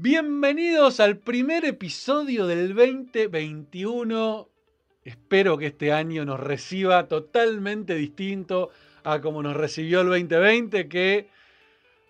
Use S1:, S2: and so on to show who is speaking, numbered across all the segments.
S1: Bienvenidos al primer episodio del 2021. Espero que este año nos reciba totalmente distinto a como nos recibió el 2020, que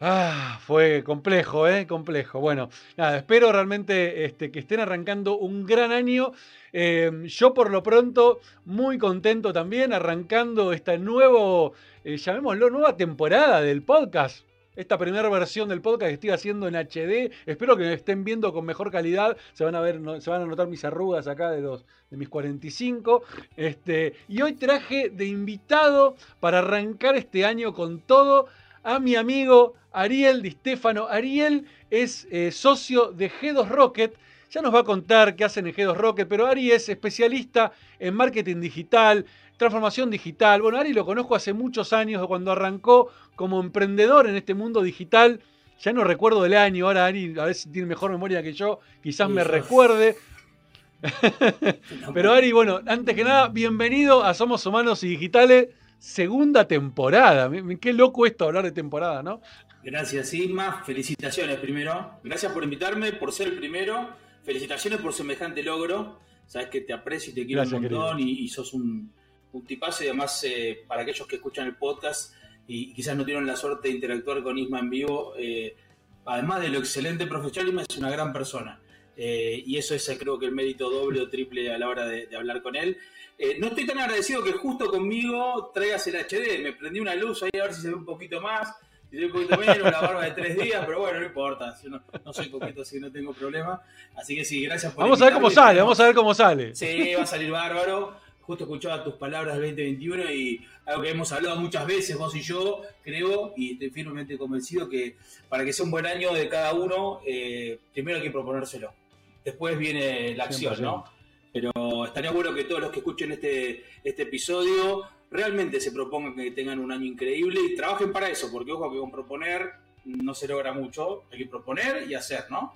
S1: ah, fue complejo, ¿eh? Complejo. Bueno, nada, espero realmente este, que estén arrancando un gran año. Eh, yo por lo pronto muy contento también arrancando esta nuevo, eh, llamémoslo, nueva temporada del podcast esta primera versión del podcast que estoy haciendo en HD. Espero que me estén viendo con mejor calidad. Se van a ver, se van a notar mis arrugas acá de, los, de mis 45. Este, y hoy traje de invitado para arrancar este año con todo a mi amigo Ariel Di Stefano. Ariel es eh, socio de G2 Rocket. Ya nos va a contar qué hacen en G2 Rocket, pero Ari es especialista en marketing digital, transformación digital. Bueno, Ari lo conozco hace muchos años, cuando arrancó como emprendedor en este mundo digital. Ya no recuerdo el año, ahora Ari a ver si tiene mejor memoria que yo, quizás me recuerde. Pero Ari, bueno, antes que nada, bienvenido a Somos Humanos y Digitales, segunda temporada. Qué loco esto hablar de temporada, ¿no?
S2: Gracias, Isma. Felicitaciones primero. Gracias por invitarme, por ser el primero. Felicitaciones por semejante logro. Sabes que te aprecio y te quiero un montón y, sos un, un tipazo y además eh, para aquellos que escuchan el podcast y quizás no tienen la suerte de interactuar con Isma en vivo, eh, además de lo excelente profesional, Isma es una gran persona. Eh, y eso es creo que el mérito doble o triple a la hora de, hablar con él. no estoy tan agradecido que justo conmigo traigas el HD, me prendí una luz ahí a ver si se ve un poquito más, si se ve un poquito menos, la barba de tres días, pero bueno, no importa, no, no, soy poquito, así que no tengo problema. Así que sí, gracias por
S1: Vamos a ver cómo sale, vamos a ver cómo sale.
S2: Sí, va a salir bárbaro justo escuchaba tus palabras del 2021 y algo que hemos hablado muchas veces vos y yo, creo, y estoy firmemente convencido que para que sea un buen año de cada uno, eh, primero hay que proponérselo. Después viene la acción, ¿no? Pero estaría bueno que todos los que escuchen este, este episodio realmente se propongan que tengan un año increíble y trabajen para eso, porque ojo que con proponer no se logra mucho, hay que proponer y hacer, ¿no?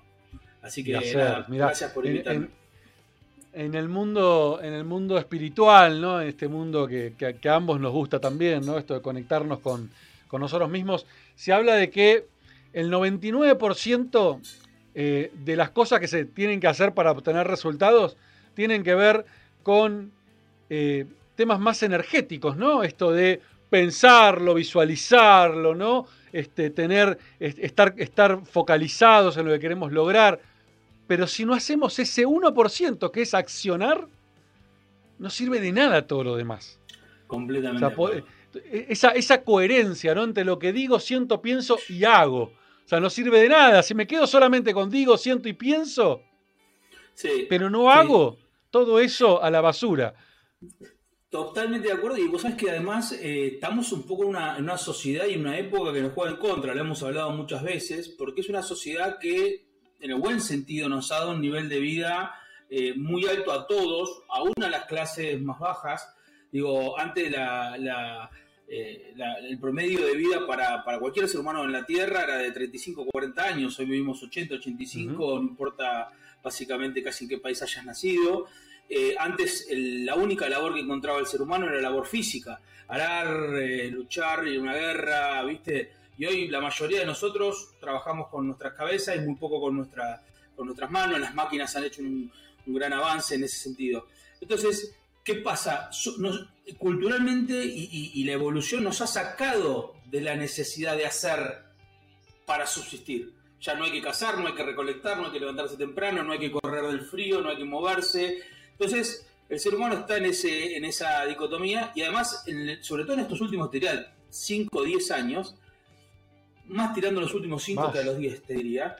S2: Así que gracias por invitarme
S1: en el mundo, en el mundo espiritual, ¿no? En este mundo que, a ambos nos gusta también, ¿no? Esto de conectarnos con, nosotros mismos, se habla de que el 99% eh, de las cosas que se tienen que hacer para obtener resultados tienen que ver con eh, temas más energéticos, ¿no? Esto de pensarlo, visualizarlo, ¿no? Este, tener, estar, estar focalizados en lo que queremos lograr. Pero si no hacemos ese 1% que es accionar, no sirve de nada todo lo demás.
S2: Completamente.
S1: esa, esa coherencia ¿no? entre lo que digo, siento, pienso y hago. O sea, no sirve de nada. Si me quedo solamente con digo, siento y pienso, pero no hago, todo eso a la basura.
S2: Totalmente de acuerdo. Y vos sabés que además eh, estamos un poco en una, en una, sociedad y en una época que nos juega en contra. Lo hemos hablado muchas veces, porque es una sociedad que en el buen sentido, nos ha dado un nivel de vida eh, muy alto a todos, aún a las clases más bajas. Digo, antes eh, el promedio de vida para, cualquier ser humano en la Tierra era de 35 40 años, hoy vivimos 80, 85, no importa básicamente casi en qué país hayas nacido. Eh, antes la única labor que encontraba el ser humano era la labor física, arar, luchar en una guerra, ¿viste? Y hoy la mayoría de nosotros trabajamos con nuestras cabezas y muy poco con, nuestra, con nuestras manos. Las máquinas han hecho un, gran avance en ese sentido. Entonces, ¿qué pasa? culturalmente y, la evolución nos ha sacado de la necesidad de hacer para subsistir. Ya no hay que cazar, no hay que recolectar, no hay que levantarse temprano, no hay que correr del frío, no hay que moverse. Entonces, el ser humano está en, ese, en esa dicotomía y además, sobre todo en estos últimos, 5 o 10 años, más tirando los últimos cinco que a los 10, te diría.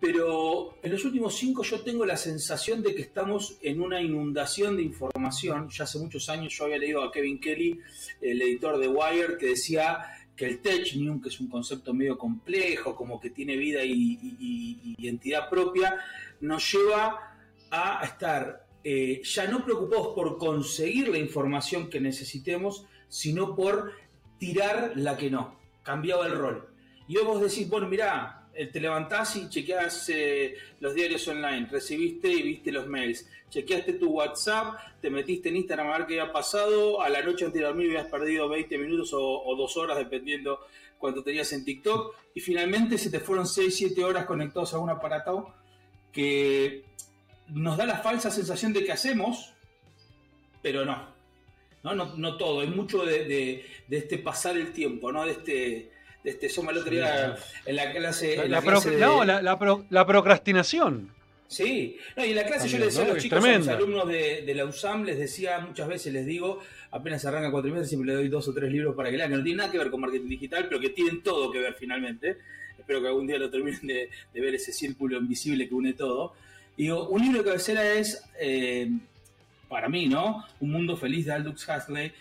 S2: Pero en los últimos cinco yo tengo la sensación de que estamos en una inundación de información. Ya hace muchos años yo había leído a Kevin Kelly, el editor de Wire, que decía que el Tech News, que es un concepto medio complejo, como que tiene vida y, identidad propia, nos lleva a estar eh, ya no preocupados por conseguir la información que necesitemos, sino por tirar la que no. Cambiaba el rol. Y vos decís, bueno, mirá, eh, te levantás y chequeás eh, los diarios online, recibiste y viste los mails, chequeaste tu WhatsApp, te metiste en Instagram a ver qué había pasado, a la noche antes de dormir habías perdido 20 minutos o, dos horas, dependiendo cuánto tenías en TikTok, y finalmente se te fueron 6, 7 horas conectados a un aparato que nos da la falsa sensación de que hacemos, pero no. No, no, todo, hay mucho de, este pasar el tiempo, ¿no? De este, de este soma el otro día en la clase.
S1: La, No, la, procrastinación.
S2: Sí, no, y en la clase yo le decía a los chicos, a los alumnos de, la USAM, les decía muchas veces, les digo, apenas arranca cuatro meses, siempre le doy dos o tres libros para que lean, que no tienen nada que ver con marketing digital, pero que tienen todo que ver finalmente. Espero que algún día lo terminen de, ver ese círculo invisible que une todo. Y digo, un libro de cabecera es, eh, para mí, ¿no? Un mundo feliz de Aldous Huxley,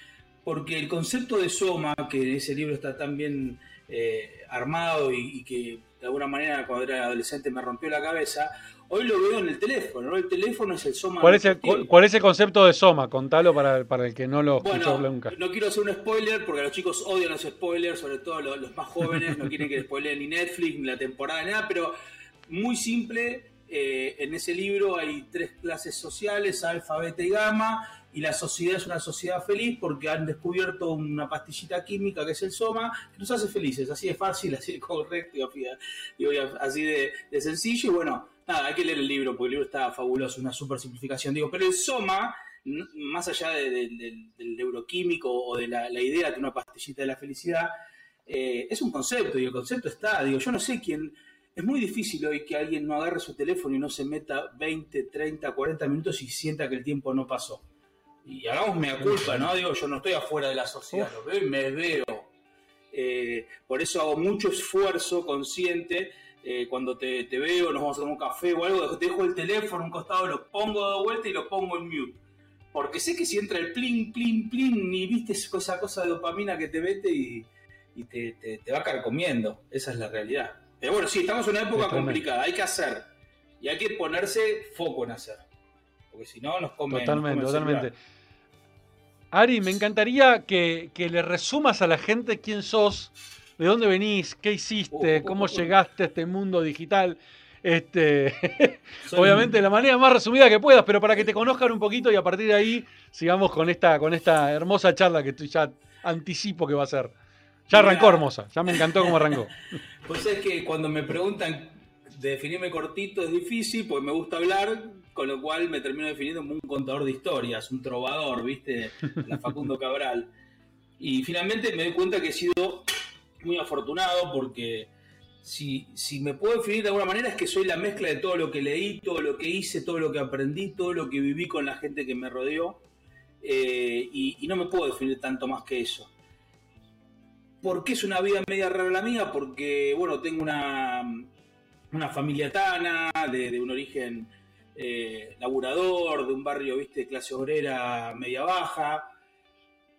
S2: porque el concepto de Soma, que ese libro está tan bien eh, armado y, que de alguna manera cuando era adolescente me rompió la cabeza, hoy lo veo en el teléfono, ¿no? El teléfono es el Soma.
S1: ¿Cuál es el, cuál es el concepto de Soma? Contalo para, para el que no lo escuchó nunca.
S2: No quiero hacer un spoiler porque los chicos odian los spoilers, sobre todo los, más jóvenes, no quieren que spoileen ni Netflix, ni la temporada, ni nada, pero muy simple. Eh, en ese libro hay tres clases sociales, alfa, beta y gamma, y la sociedad es una sociedad feliz porque han descubierto una pastillita química que es el soma, que nos hace felices, así de fácil, así de correcto y así de, sencillo. Y bueno, nada, hay que leer el libro porque el libro está fabuloso, una super simplificación. Digo, pero el soma, más allá del neuroquímico o de la, idea de una pastillita de la felicidad, eh, es un concepto y el concepto está, digo, yo no sé quién. Es muy difícil hoy que alguien no agarre su teléfono y no se meta 20, 30, 40 minutos y sienta que el tiempo no pasó y hagamos mea culpa, ¿no? Digo, yo no estoy afuera de la sociedad, lo veo y me veo. Eh, por eso hago mucho esfuerzo consciente. Eh, cuando te, veo, nos vamos a tomar un café o algo, te dejo el teléfono un costado, lo pongo de vuelta y lo pongo en mute. Porque sé que si entra el plin, plin, plin, ni viste esa cosa de dopamina que te mete y, te, te, va a caer comiendo. Esa es la realidad. Pero bueno, sí, estamos en una época complicada, hay que hacer. Y hay que ponerse foco en hacer. Porque si no, nos comen.
S1: Totalmente, totalmente. Ari, me encantaría que, le resumas a la gente quién sos, de dónde venís, qué hiciste, uh, cómo uh, uh. llegaste a este mundo digital. Este, obviamente de la manera más resumida que puedas, pero para que te conozcan un poquito y a partir de ahí sigamos con esta, con esta hermosa charla que estoy ya anticipo que va a ser. Ya arrancó hermosa, ya me encantó cómo arrancó.
S2: Pues es que cuando me preguntan de definirme cortito es difícil, porque me gusta hablar, con lo cual me termino definiendo como un contador de historias, un trovador, ¿viste? La Facundo Cabral. Y finalmente me doy cuenta que he sido muy afortunado porque si, si me puedo definir de alguna manera es que soy la mezcla de todo lo que leí, todo lo que hice, todo lo que aprendí, todo lo que viví con la gente que me rodeó. Eh, y, no me puedo definir tanto más que eso. ¿Por qué es una vida media rara la mía? Porque, bueno, tengo una, una familia tana, de un origen eh, laburador, de un barrio, viste, clase obrera media baja.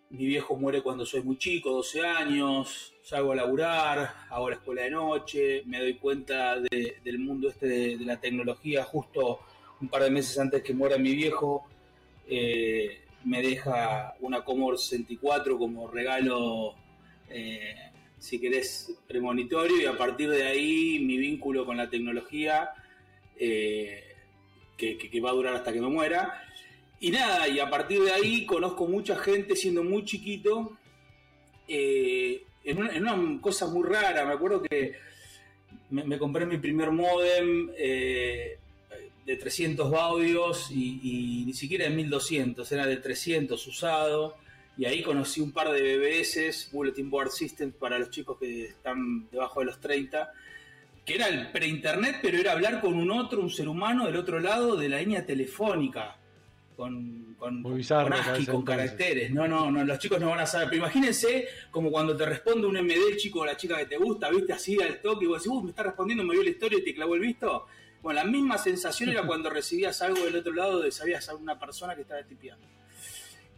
S2: Mi viejo muere cuando soy muy chico, 12 años, salgo a laburar, hago la escuela de noche, me doy cuenta del mundo este de, la tecnología justo un par de meses antes que muera mi viejo. Eh, me deja una Commodore 64 como regalo, eh, si querés, premonitorio y a partir de ahí mi vínculo con la tecnología que, va a durar hasta que me muera. Y nada, y a partir de ahí conozco mucha gente siendo muy chiquito, eh, en, una, cosa muy rara. Me acuerdo que me, compré mi primer modem eh, de 300 baudios y, ni siquiera de 1200, era de 300 usado. Y ahí conocí un par de BBS, Bulletin Board Systems, para los chicos que están debajo de los 30 que era el pre-internet, pero era hablar con un otro, un ser humano del otro lado de la línea telefónica. Con, con, ASCII, con caracteres. No, no, no, los chicos no van a saber. Pero imagínense como cuando te responde un MD el chico o la chica que te gusta, viste así al toque y vos decís, uh, me está respondiendo, me vio la historia y te clavó el visto. Bueno, la misma sensación era cuando recibías algo del otro lado de sabías a una persona que estaba tipeando.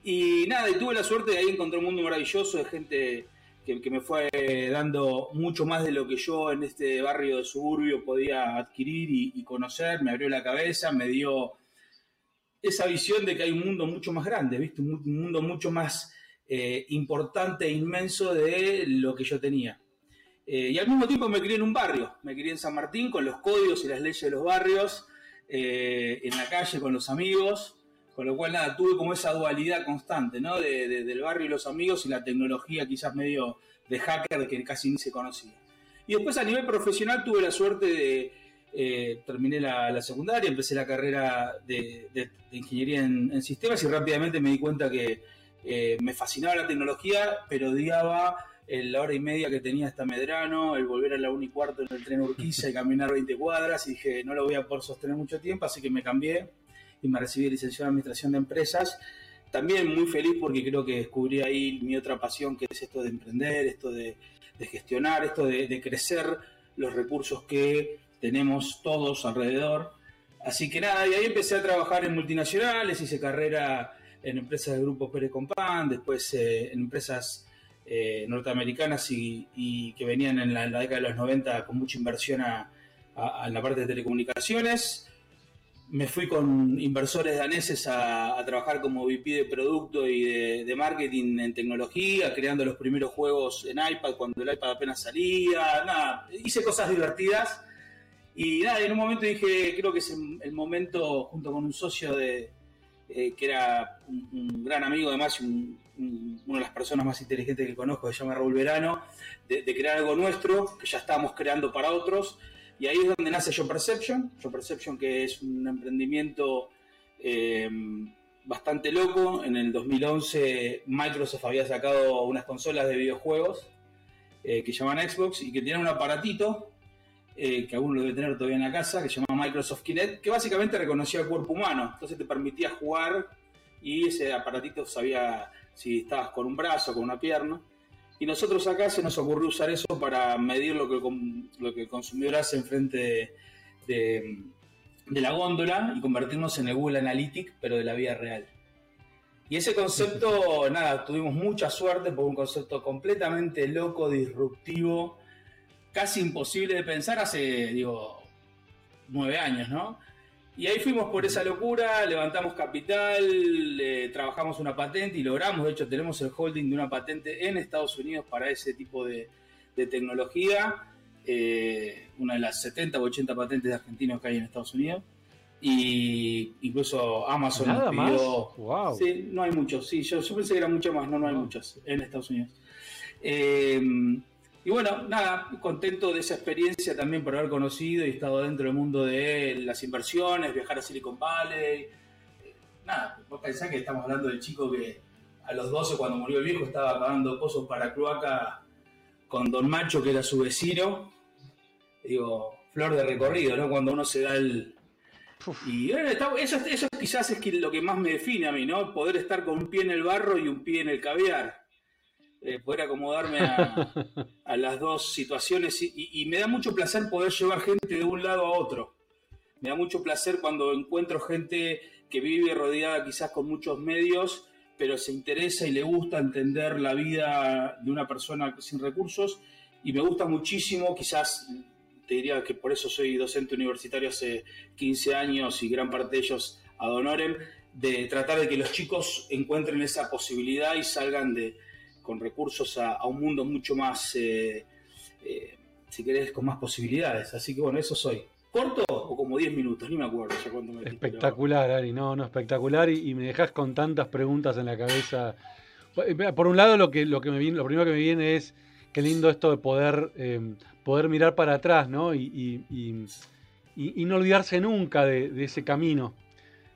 S2: Y nada, y tuve la suerte de ahí encontrar un mundo maravilloso de gente que, me fue dando mucho más de lo que yo en este barrio de suburbio podía adquirir y, conocer, me abrió la cabeza, me dio esa visión de que hay un mundo mucho más grande, ¿viste? Un, mundo mucho más eh, importante e inmenso de lo que yo tenía. Eh, y al mismo tiempo me crié en un barrio, me crié en San Martín con los códigos y las leyes de los barrios, eh, en la calle con los amigos, Con lo cual, nada, tuve como esa dualidad constante, ¿no? del barrio y los amigos y la tecnología quizás medio de hacker que casi ni se conocía. Y después a nivel profesional tuve la suerte de, eh, terminé la, secundaria, empecé la carrera de, ingeniería en, sistemas y rápidamente me di cuenta que eh, me fascinaba la tecnología, pero odiaba la hora y media que tenía hasta Medrano, el volver a la 1 y cuarto en el tren Urquiza y caminar 20 cuadras y dije, no lo voy a poder sostener mucho tiempo, así que me cambié y me recibí de licenciado en Administración de Empresas. También muy feliz porque creo que descubrí ahí mi otra pasión, que es esto de emprender, esto de, gestionar, esto de, crecer los recursos que tenemos todos alrededor. Así que nada, y ahí empecé a trabajar en multinacionales, hice carrera en empresas del grupo Pérez Compán, después eh, en empresas eh, norteamericanas y, que venían en la, década de los 90 con mucha inversión a, la parte de telecomunicaciones. Me fui con inversores daneses a, trabajar como VP de producto y de, marketing en tecnología, creando los primeros juegos en iPad cuando el iPad apenas salía. Hice cosas divertidas. Y nada, en un momento dije, creo que es el momento, junto con un socio de, eh, que era un, gran amigo, además, un, una de las personas más inteligentes que conozco, se llama Raúl Verano, de, crear algo nuestro, que ya estábamos creando para otros. Y ahí es donde nace Yo Perception. Yo Perception, que es un emprendimiento eh, bastante loco. En el 2011 Microsoft había sacado unas consolas de videojuegos eh, que llaman Xbox y que tenían un aparatito eh, que alguno lo debe tener todavía en la casa, que se llama Microsoft Kinect, que básicamente reconocía el cuerpo humano. Entonces te permitía jugar y ese aparatito sabía si estabas con un brazo, con una pierna. Y nosotros acá se nos ocurrió usar eso para medir lo que, lo que el consumidor hace enfrente de, de, la góndola y convertirnos en el Google Analytics, pero de la vida real. Y ese concepto, nada, tuvimos mucha suerte por un concepto completamente loco, disruptivo, casi imposible de pensar hace, digo, nueve años, ¿no? Y ahí fuimos por esa locura, levantamos capital, trabajamos una patente y logramos, de hecho tenemos el holding de una patente en Estados Unidos para ese tipo de, tecnología, eh, una de las 70 o 80 patentes de argentinos que hay en Estados Unidos. Y incluso Amazon
S1: ¿Nada pidió.
S2: Más? Sí, no hay muchos. Sí, yo, pensé que era mucho más, no, no hay muchos en Estados Unidos. Eh, y bueno, nada, contento de esa experiencia también por haber conocido y estado dentro del mundo de las inversiones, viajar a Silicon Valley. Nada, vos pensás que estamos hablando del chico que a los 12 cuando murió el viejo estaba pagando pozos para cloaca con Don Macho, que era su vecino. Digo, flor de recorrido, ¿no? Cuando uno se da el... Y eso, eso quizás es lo que más me define a mí, ¿no? Poder estar con un pie en el barro y un pie en el caviar eh, poder acomodarme a, las dos situaciones y, me da mucho placer poder llevar gente de un lado a otro. Me da mucho placer cuando encuentro gente que vive rodeada quizás con muchos medios, pero se interesa y le gusta entender la vida de una persona sin recursos y me gusta muchísimo, quizás te diría que por eso soy docente universitario hace 15 años y gran parte de ellos ad honorem, de tratar de que los chicos encuentren esa posibilidad y salgan de, con recursos a, un mundo mucho más, eh, eh, si querés, con más posibilidades. Así que bueno, eso soy. ¿Corto o como 10 minutos? Ni me acuerdo ya cuánto me
S1: Espectacular, Ari, no, no, espectacular. Y, me dejas con tantas preguntas en la cabeza. Eh, por un lado, lo que, lo que me viene, lo primero que me viene es qué lindo esto de poder, poder mirar para atrás, ¿no? Y, y no olvidarse nunca de, ese camino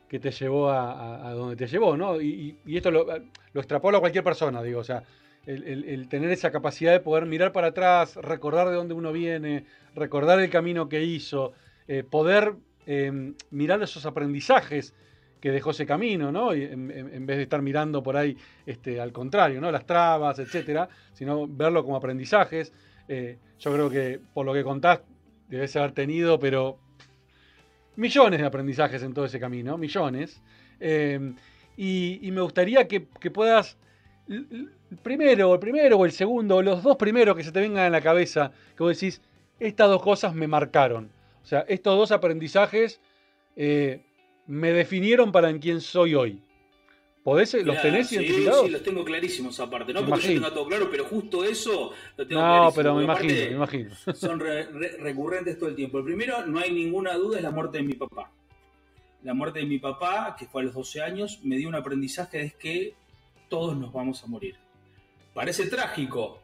S1: que te llevó a, donde te llevó, ¿no? Y, esto lo, lo extrapolo a cualquier persona, digo, o sea, el, tener esa capacidad de poder mirar para atrás, recordar de dónde uno viene, recordar el camino que hizo, eh, poder em, mirar esos aprendizajes que dejó ese camino, ¿no? En, vez de estar mirando por ahí este, al contrario, ¿no? Las trabas, etcétera, sino verlo como aprendizajes. Eh, yo creo que por lo que contás, debes haber tenido, pero millones de aprendizajes en todo ese camino, millones. Em, y, me gustaría que puedas el primero, el primero o el segundo, o los dos primeros que se te vengan en la cabeza, que vos decís, estas dos cosas me marcaron. O sea, estos dos aprendizajes eh, me definieron para en quién soy hoy. ¿Podés, ¿Los tenés identificados?
S2: Sí, los tengo clarísimos aparte. No porque yo tenga todo claro, pero justo eso lo tengo
S1: No, pero me imagino, me imagino.
S2: Son recurrentes todo el tiempo. El primero, no hay ninguna duda, es la muerte de mi papá. la muerte de mi papá, que fue a los 12 años, me dio un aprendizaje es que todos nos vamos a morir. Parece trágico,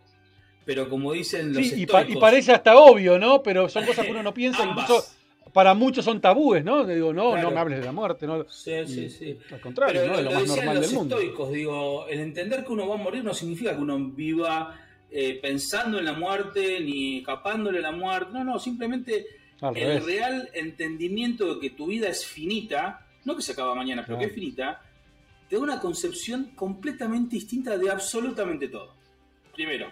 S2: pero como dicen los
S1: sí, y, parece hasta obvio, ¿no? Pero son cosas que uno no piensa, incluso para muchos son tabúes, ¿no? Digo, no, no me hables de la muerte, ¿no?
S2: Sí, sí, sí.
S1: Al contrario, ¿no?
S2: Es lo, más normal los del mundo. estoicos, digo, el entender que uno va a morir no significa que uno viva eh, pensando en la muerte ni escapándole a la muerte. No, no, simplemente el real entendimiento de que tu vida es finita, no que se acaba mañana, pero que es finita, te da una concepción completamente distinta de absolutamente todo. Primero.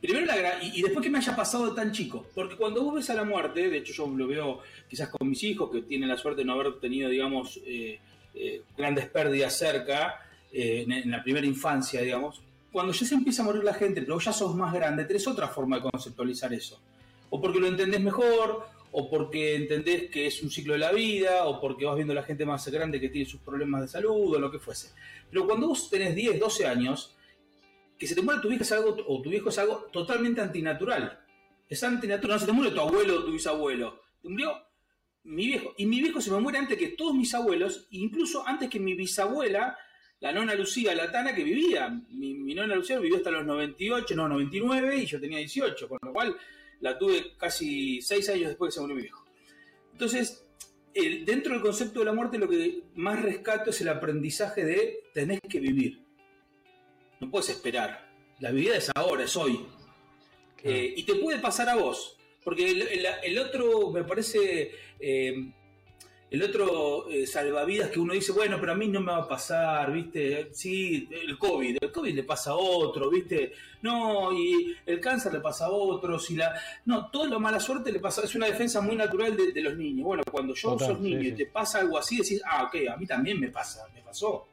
S2: Primero la, y, después que me haya pasado de tan chico. Porque cuando vos ves a la muerte, de hecho yo lo veo quizás con mis hijos, que tienen la suerte de no haber tenido, digamos, eh, eh, grandes pérdidas cerca, en, en, la primera infancia, digamos, cuando ya se empieza a morir la gente, pero ya sos más grande, tenés otra forma de conceptualizar eso o porque lo entendés mejor, o porque entendés que es un ciclo de la vida, o porque vas viendo a la gente más grande que tiene sus problemas de salud, o lo que fuese. Pero cuando vos tenés 10, 12 años, que se te muere tu vieja es algo, o tu viejo es algo totalmente antinatural. Es antinatural, no se te muere tu abuelo o tu bisabuelo. Te murió mi viejo. Y mi viejo se me muere antes que todos mis abuelos, incluso antes que mi bisabuela, la nona Lucía Latana, que vivía. Mi, mi nona Lucía vivió hasta los 98, no, 99, y yo tenía 18, con lo cual la tuve casi seis años después que se murió mi viejo. Entonces, dentro del concepto de la muerte, lo que más rescato es el aprendizaje de tenés que vivir. No puedes esperar. La vida es ahora, es hoy. Eh, y te puede pasar a vos. Porque el, otro, me parece, eh, el otro eh, salvavidas que uno dice, bueno, pero a mí no me va a pasar, ¿viste? Sí, el COVID, el COVID le pasa a otro, ¿viste? No, y el cáncer le pasa a otros, y la... No, toda la mala suerte le pasa, es una defensa muy natural de, los niños. Bueno, cuando yo sos niño y te pasa algo así, decís, ah, ok, a mí también me pasa, me pasó.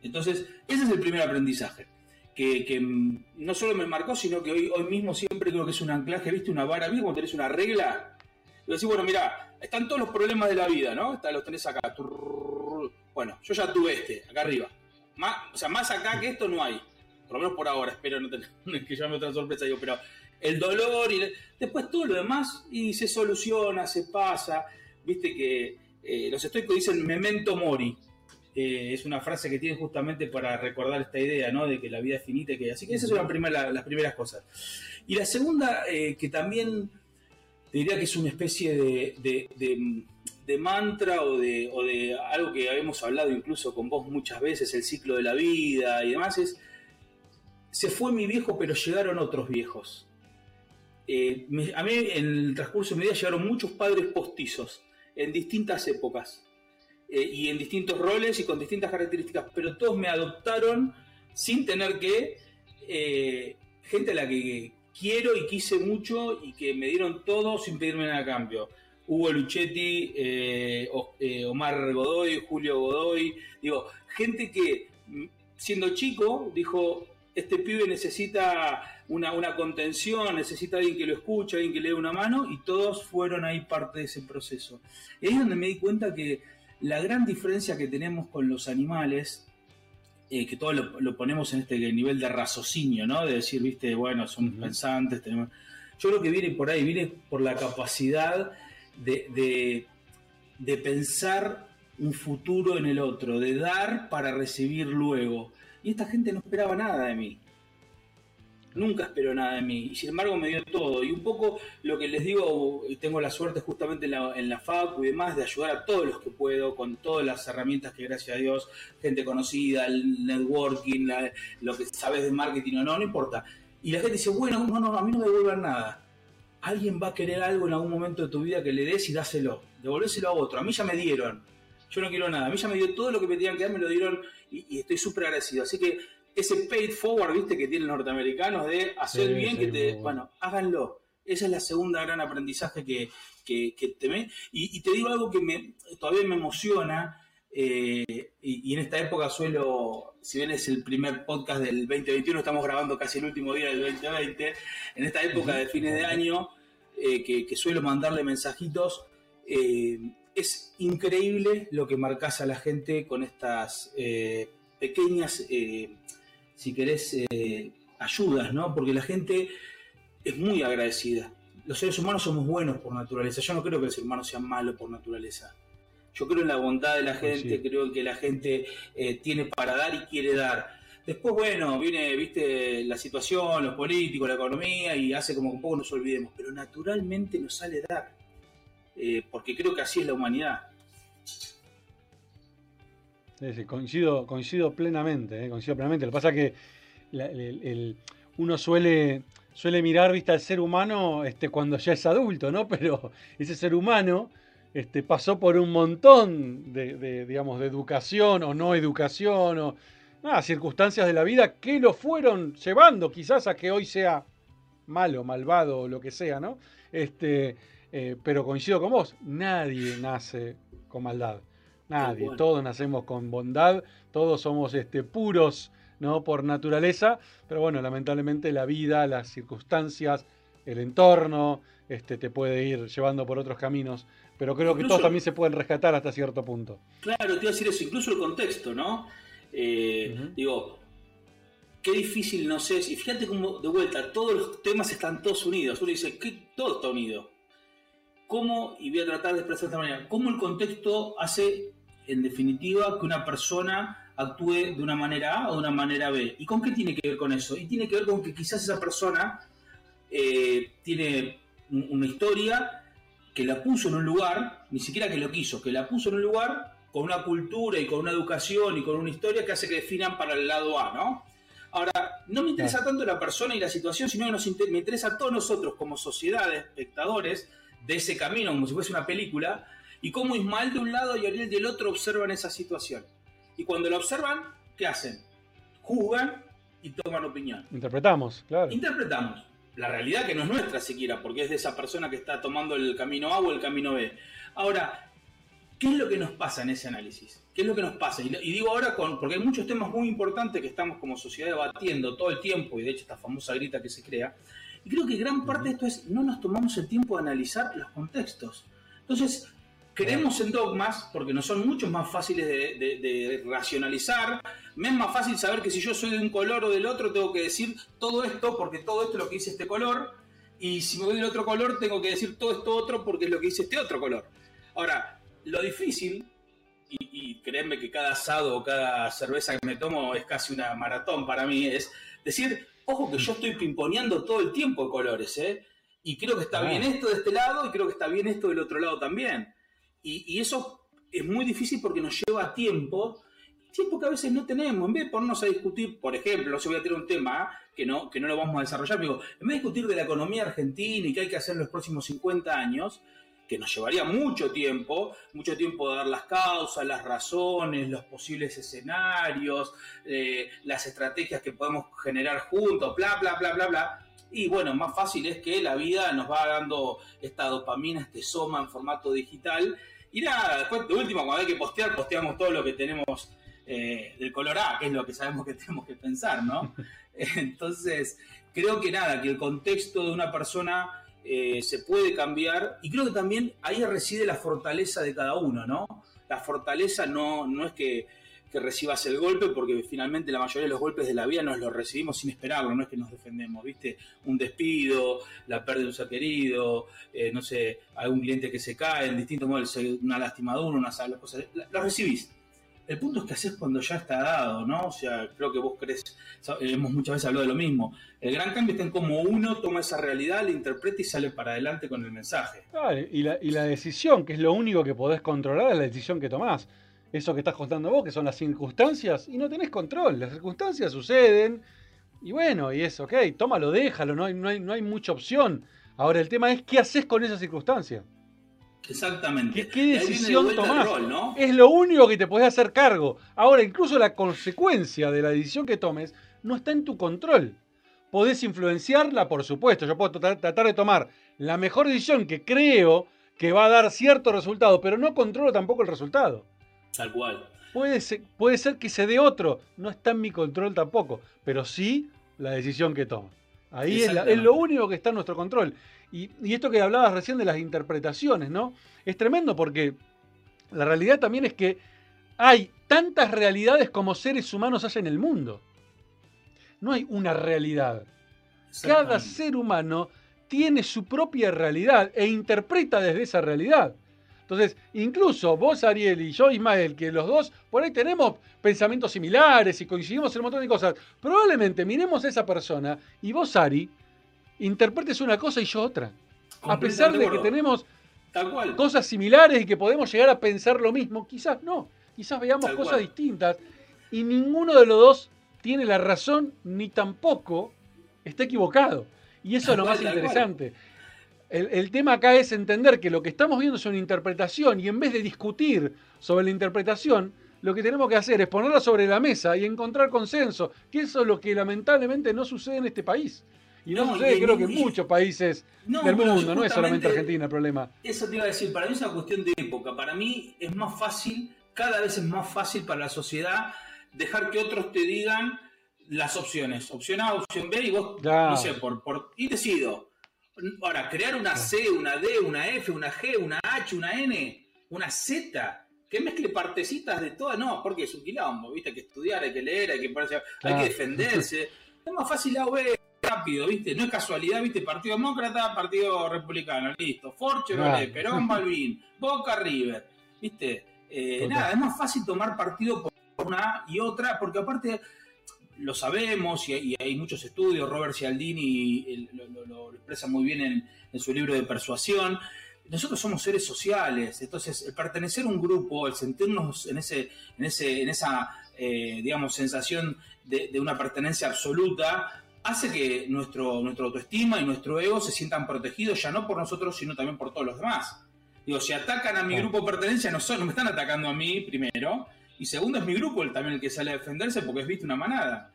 S2: Entonces, ese es el primer aprendizaje. Que, mm, no solo me marcó, sino que hoy, hoy mismo siempre creo que es un anclaje, ¿viste? Una vara, ¿viste? Cuando tenés una regla, y decís, bueno, mira, están todos los problemas de la vida, ¿no? los tenés acá. Bueno, yo ya tuve este, acá arriba. O sea, más acá que esto no hay. Por lo menos por ahora, espero no tener que llame otra sorpresa, digo, pero el dolor y después todo lo demás y se soluciona, se pasa. Viste que los estoicos dicen memento mori. Es una frase que tienen justamente para recordar esta idea, ¿no? De que la vida es finita y que. Así que esas son las primeras cosas. Y la segunda, que también diría que es una especie de, mantra o de, o de, algo que habíamos hablado incluso con vos muchas veces, el ciclo de la vida y demás, es, se fue mi viejo pero llegaron otros viejos. Eh, a mí en el transcurso de mi vida llegaron muchos padres postizos en distintas épocas eh, y en distintos roles y con distintas características, pero todos me adoptaron sin tener que, eh, gente a la que, quiero y quise mucho y que me dieron todo sin pedirme nada a cambio. Hugo Luchetti, eh, eh, Omar Godoy, Julio Godoy, digo, gente que mm, siendo chico dijo, este pibe necesita una, una contención, necesita alguien que lo escuche, alguien que le dé una mano, y todos fueron ahí parte de ese proceso. Y ahí es donde me di cuenta que la gran diferencia que tenemos con los animales eh, que todo lo, ponemos en este nivel de raciocinio, ¿no? De decir, viste, bueno, somos pensantes, tenemos... Yo creo que viene por ahí, viene por la capacidad de, de, pensar un futuro en el otro, de dar para recibir luego. Y esta gente no esperaba nada de mí nunca esperó nada de mí y sin embargo me dio todo. Y un poco lo que les digo, tengo la suerte justamente en la, en la FACU y demás de ayudar a todos los que puedo con todas las herramientas que gracias a Dios, gente conocida, el networking, lo que sabes de marketing o no, no importa. Y la gente dice, bueno, no, no, a mí no me devuelvan nada. Alguien va a querer algo en algún momento de tu vida que le des y dáselo. Devolvéselo a otro. A mí ya me dieron. Yo no quiero nada. A mí ya me dio todo lo que me tenían que dar, me lo dieron y, y estoy súper agradecido. Así que ese paid forward, viste, que tienen los norteamericanos de hacer bien, que te. Bueno, háganlo. Esa es la segunda gran aprendizaje que, que, te Y, te digo algo que me, todavía me emociona. Eh, y, en esta época suelo, si bien es el primer podcast del 2021, estamos grabando casi el último día del 2020, en esta época de fines de año, eh, que, suelo mandarle mensajitos, eh, es increíble lo que marcas a la gente con estas pequeñas si querés, eh, ayudas, ¿no? Porque la gente es muy agradecida. Los seres humanos somos buenos por naturaleza. Yo no creo que el ser humano sea malo por naturaleza. Yo creo en la bondad de la gente, creo en que la gente eh, tiene para dar y quiere dar. Después, bueno, viene, viste, la situación, los políticos, la economía, y hace como que un poco nos olvidemos. Pero naturalmente nos sale dar. Eh, porque creo que así es la humanidad.
S1: Coincido, coincido plenamente, eh, coincido plenamente. Lo que pasa es que uno suele, suele mirar, viste, al ser humano este, cuando ya es adulto, ¿no? Pero ese ser humano este, pasó por un montón de, digamos, de educación o no educación o circunstancias de la vida que lo fueron llevando quizás a que hoy sea malo, malvado o lo que sea, ¿no? Este, eh, pero coincido con vos, nadie nace con maldad. Nadie, todos nacemos con bondad, todos somos este, puros ¿no? por naturaleza, pero bueno, lamentablemente la vida, las circunstancias, el entorno, este, te puede ir llevando por otros caminos. Pero creo que todos también se pueden rescatar hasta cierto punto.
S2: Claro, te iba a decir eso, incluso el contexto, ¿no? Eh, digo, qué difícil no sé. Y fíjate cómo, de vuelta, todos los temas están todos unidos. Uno dice, que todo está unido. ¿Cómo, y voy a tratar de expresar de esta manera, cómo el contexto hace, en definitiva, que una persona actúe de una manera A o de una manera B? ¿Y con qué tiene que ver con eso? Y tiene que ver con que quizás esa persona eh, tiene una historia que la puso en un lugar, ni siquiera que lo quiso, que la puso en un lugar con una cultura y con una educación y con una historia que hace que definan para el lado A, ¿no? Ahora, no me interesa tanto la persona y la situación, sino que nos me interesa a todos nosotros como sociedad, espectadores de ese camino, como si fuese una película, y cómo Ismael de un lado y Ariel del otro observan esa situación. Y cuando la observan, ¿qué hacen? Juzgan y toman opinión.
S1: Interpretamos, claro.
S2: Interpretamos. La realidad que no es nuestra siquiera, porque es de esa persona que está tomando el camino A o el camino B. Ahora, ¿Qué es lo que nos pasa en ese análisis? ¿Qué es lo que nos pasa? Y, digo ahora con, porque hay muchos temas muy importantes que estamos como sociedad debatiendo todo el tiempo, y de hecho esta famosa grita que se crea, y creo que gran parte de esto es no nos tomamos el tiempo de analizar los contextos. Entonces, creemos en dogmas porque nos son mucho más fáciles de, racionalizar. Me es más fácil saber que si yo soy de un color o del otro, tengo que decir todo esto porque todo esto es lo que dice este color. Y si me voy del otro color, tengo que decir todo esto otro porque es lo que dice este otro color. Ahora, lo difícil, y, créeme que cada asado o cada cerveza que me tomo es casi una maratón para mí, es decir, ojo que yo estoy pimponeando todo el tiempo colores, ¿eh? Y creo que está bien ah. esto de este lado y creo que está bien esto del otro lado también. Y, eso es muy difícil porque nos lleva tiempo, tiempo que a veces no tenemos. En vez de ponernos a discutir, por ejemplo, yo voy a tirar un tema que no, que no lo vamos a desarrollar, digo, en vez de discutir de la economía argentina y qué hay que hacer en los próximos 50 años, que nos llevaría mucho tiempo, mucho tiempo de dar las causas, las razones, los posibles escenarios, eh, las estrategias que podemos generar juntos, bla, bla, bla, bla, bla. Y bueno, más fácil es que la vida nos va dando esta dopamina, este soma en formato digital. Y nada, después de último, cuando hay que postear, posteamos todo lo que tenemos eh, del color A, que es lo que sabemos que tenemos que pensar, ¿no? Entonces, creo que nada, que el contexto de una persona eh, se puede cambiar y creo que también ahí reside la fortaleza de cada uno, ¿no? La fortaleza no, no es que, recibas el golpe, porque finalmente la mayoría de los golpes de la vida nos los recibimos sin esperarlo, no es que nos defendemos, ¿viste? Un despido, la pérdida de un ser querido, eh, no sé, algún cliente que se cae, en distintos modos, una lastimadura, una sala, cosas, lo recibís. El punto es que haces cuando ya está dado, ¿no? O sea, creo que vos crees, hemos muchas veces hablado de lo mismo. El gran cambio está en cómo uno toma esa realidad, la interpreta y sale para adelante con el mensaje.
S1: y, la, y la decisión, que es lo único que podés controlar, es la decisión que tomás. Eso que estás contando vos, que son las circunstancias, y no tenés control. Las circunstancias suceden, y bueno, y es ok, tómalo, déjalo, no hay, no hay, no hay mucha opción. Ahora, el tema es qué haces con esa circunstancia.
S2: Exactamente.
S1: ¿Qué, decisión tomás? Es lo único que te podés hacer cargo. Ahora, incluso la consecuencia de la decisión que tomes no está en tu control. Podés influenciarla, por supuesto. Yo puedo tratar de tomar la mejor decisión que creo que va a dar cierto resultado, pero no controlo tampoco el resultado.
S2: Tal cual.
S1: Puede ser, puede ser que se dé otro, no está en mi control tampoco, pero sí la decisión que tomo. Ahí es, es, lo único que está en nuestro control. Y, esto que hablabas recién de las interpretaciones, ¿no? Es tremendo porque la realidad también es que hay tantas realidades como seres humanos hay en el mundo. No hay una realidad. Cada ser humano tiene su propia realidad e interpreta desde esa realidad. Entonces, incluso vos, Ariel, y yo, Ismael, que los dos por ahí tenemos pensamientos similares y coincidimos en un montón de cosas, probablemente miremos a esa persona y vos, Ari, interpretes una cosa y yo otra. A pesar de que tenemos cosas similares y que podemos llegar a pensar lo mismo, quizás no, quizás veamos cosas distintas y ninguno de los dos tiene la razón ni tampoco está equivocado. Y eso es lo más interesante. El, tema acá es entender que lo que estamos viendo es una interpretación y en vez de discutir sobre la interpretación, lo que tenemos que hacer es ponerla sobre la mesa y encontrar consenso, que eso es lo que lamentablemente no sucede en este país. Y no, sucede creo que en muchos países del mundo, no es solamente Argentina el problema.
S2: Eso te iba a decir, para mí es una cuestión de época, para mí es más fácil, cada vez es más fácil para la sociedad dejar que otros te digan las opciones, opción A, opción B, y vos, no sé, por, por, y decido. Ahora, crear una C, una D, una F, una G, una H, una N, una Z, que mezcle partecitas de todas, no, porque es un quilombo, ¿viste? Hay que estudiar, hay que leer, hay que, hay que defenderse. Es más fácil A o B, rápido, ¿viste? No es casualidad, ¿viste? Partido Demócrata, Partido Republicano, listo. Forche, Perón, Balvin, Boca, River, ¿viste? Eh, nada, es más fácil tomar partido por una y otra, porque aparte lo sabemos y, hay muchos estudios, Robert Cialdini lo, expresa muy bien en, su libro de persuasión. Nosotros somos seres sociales, entonces el pertenecer a un grupo, el sentirnos en, ese, en, ese, en esa, eh, digamos, sensación de, una pertenencia absoluta, hace que nuestro, nuestro autoestima y nuestro ego se sientan protegidos ya no por nosotros, sino también por todos los demás. Digo, si atacan a mi grupo de pertenencia, no, son, no me están atacando a mí primero, y segundo, es mi grupo el, también el que sale a defenderse porque es visto una manada.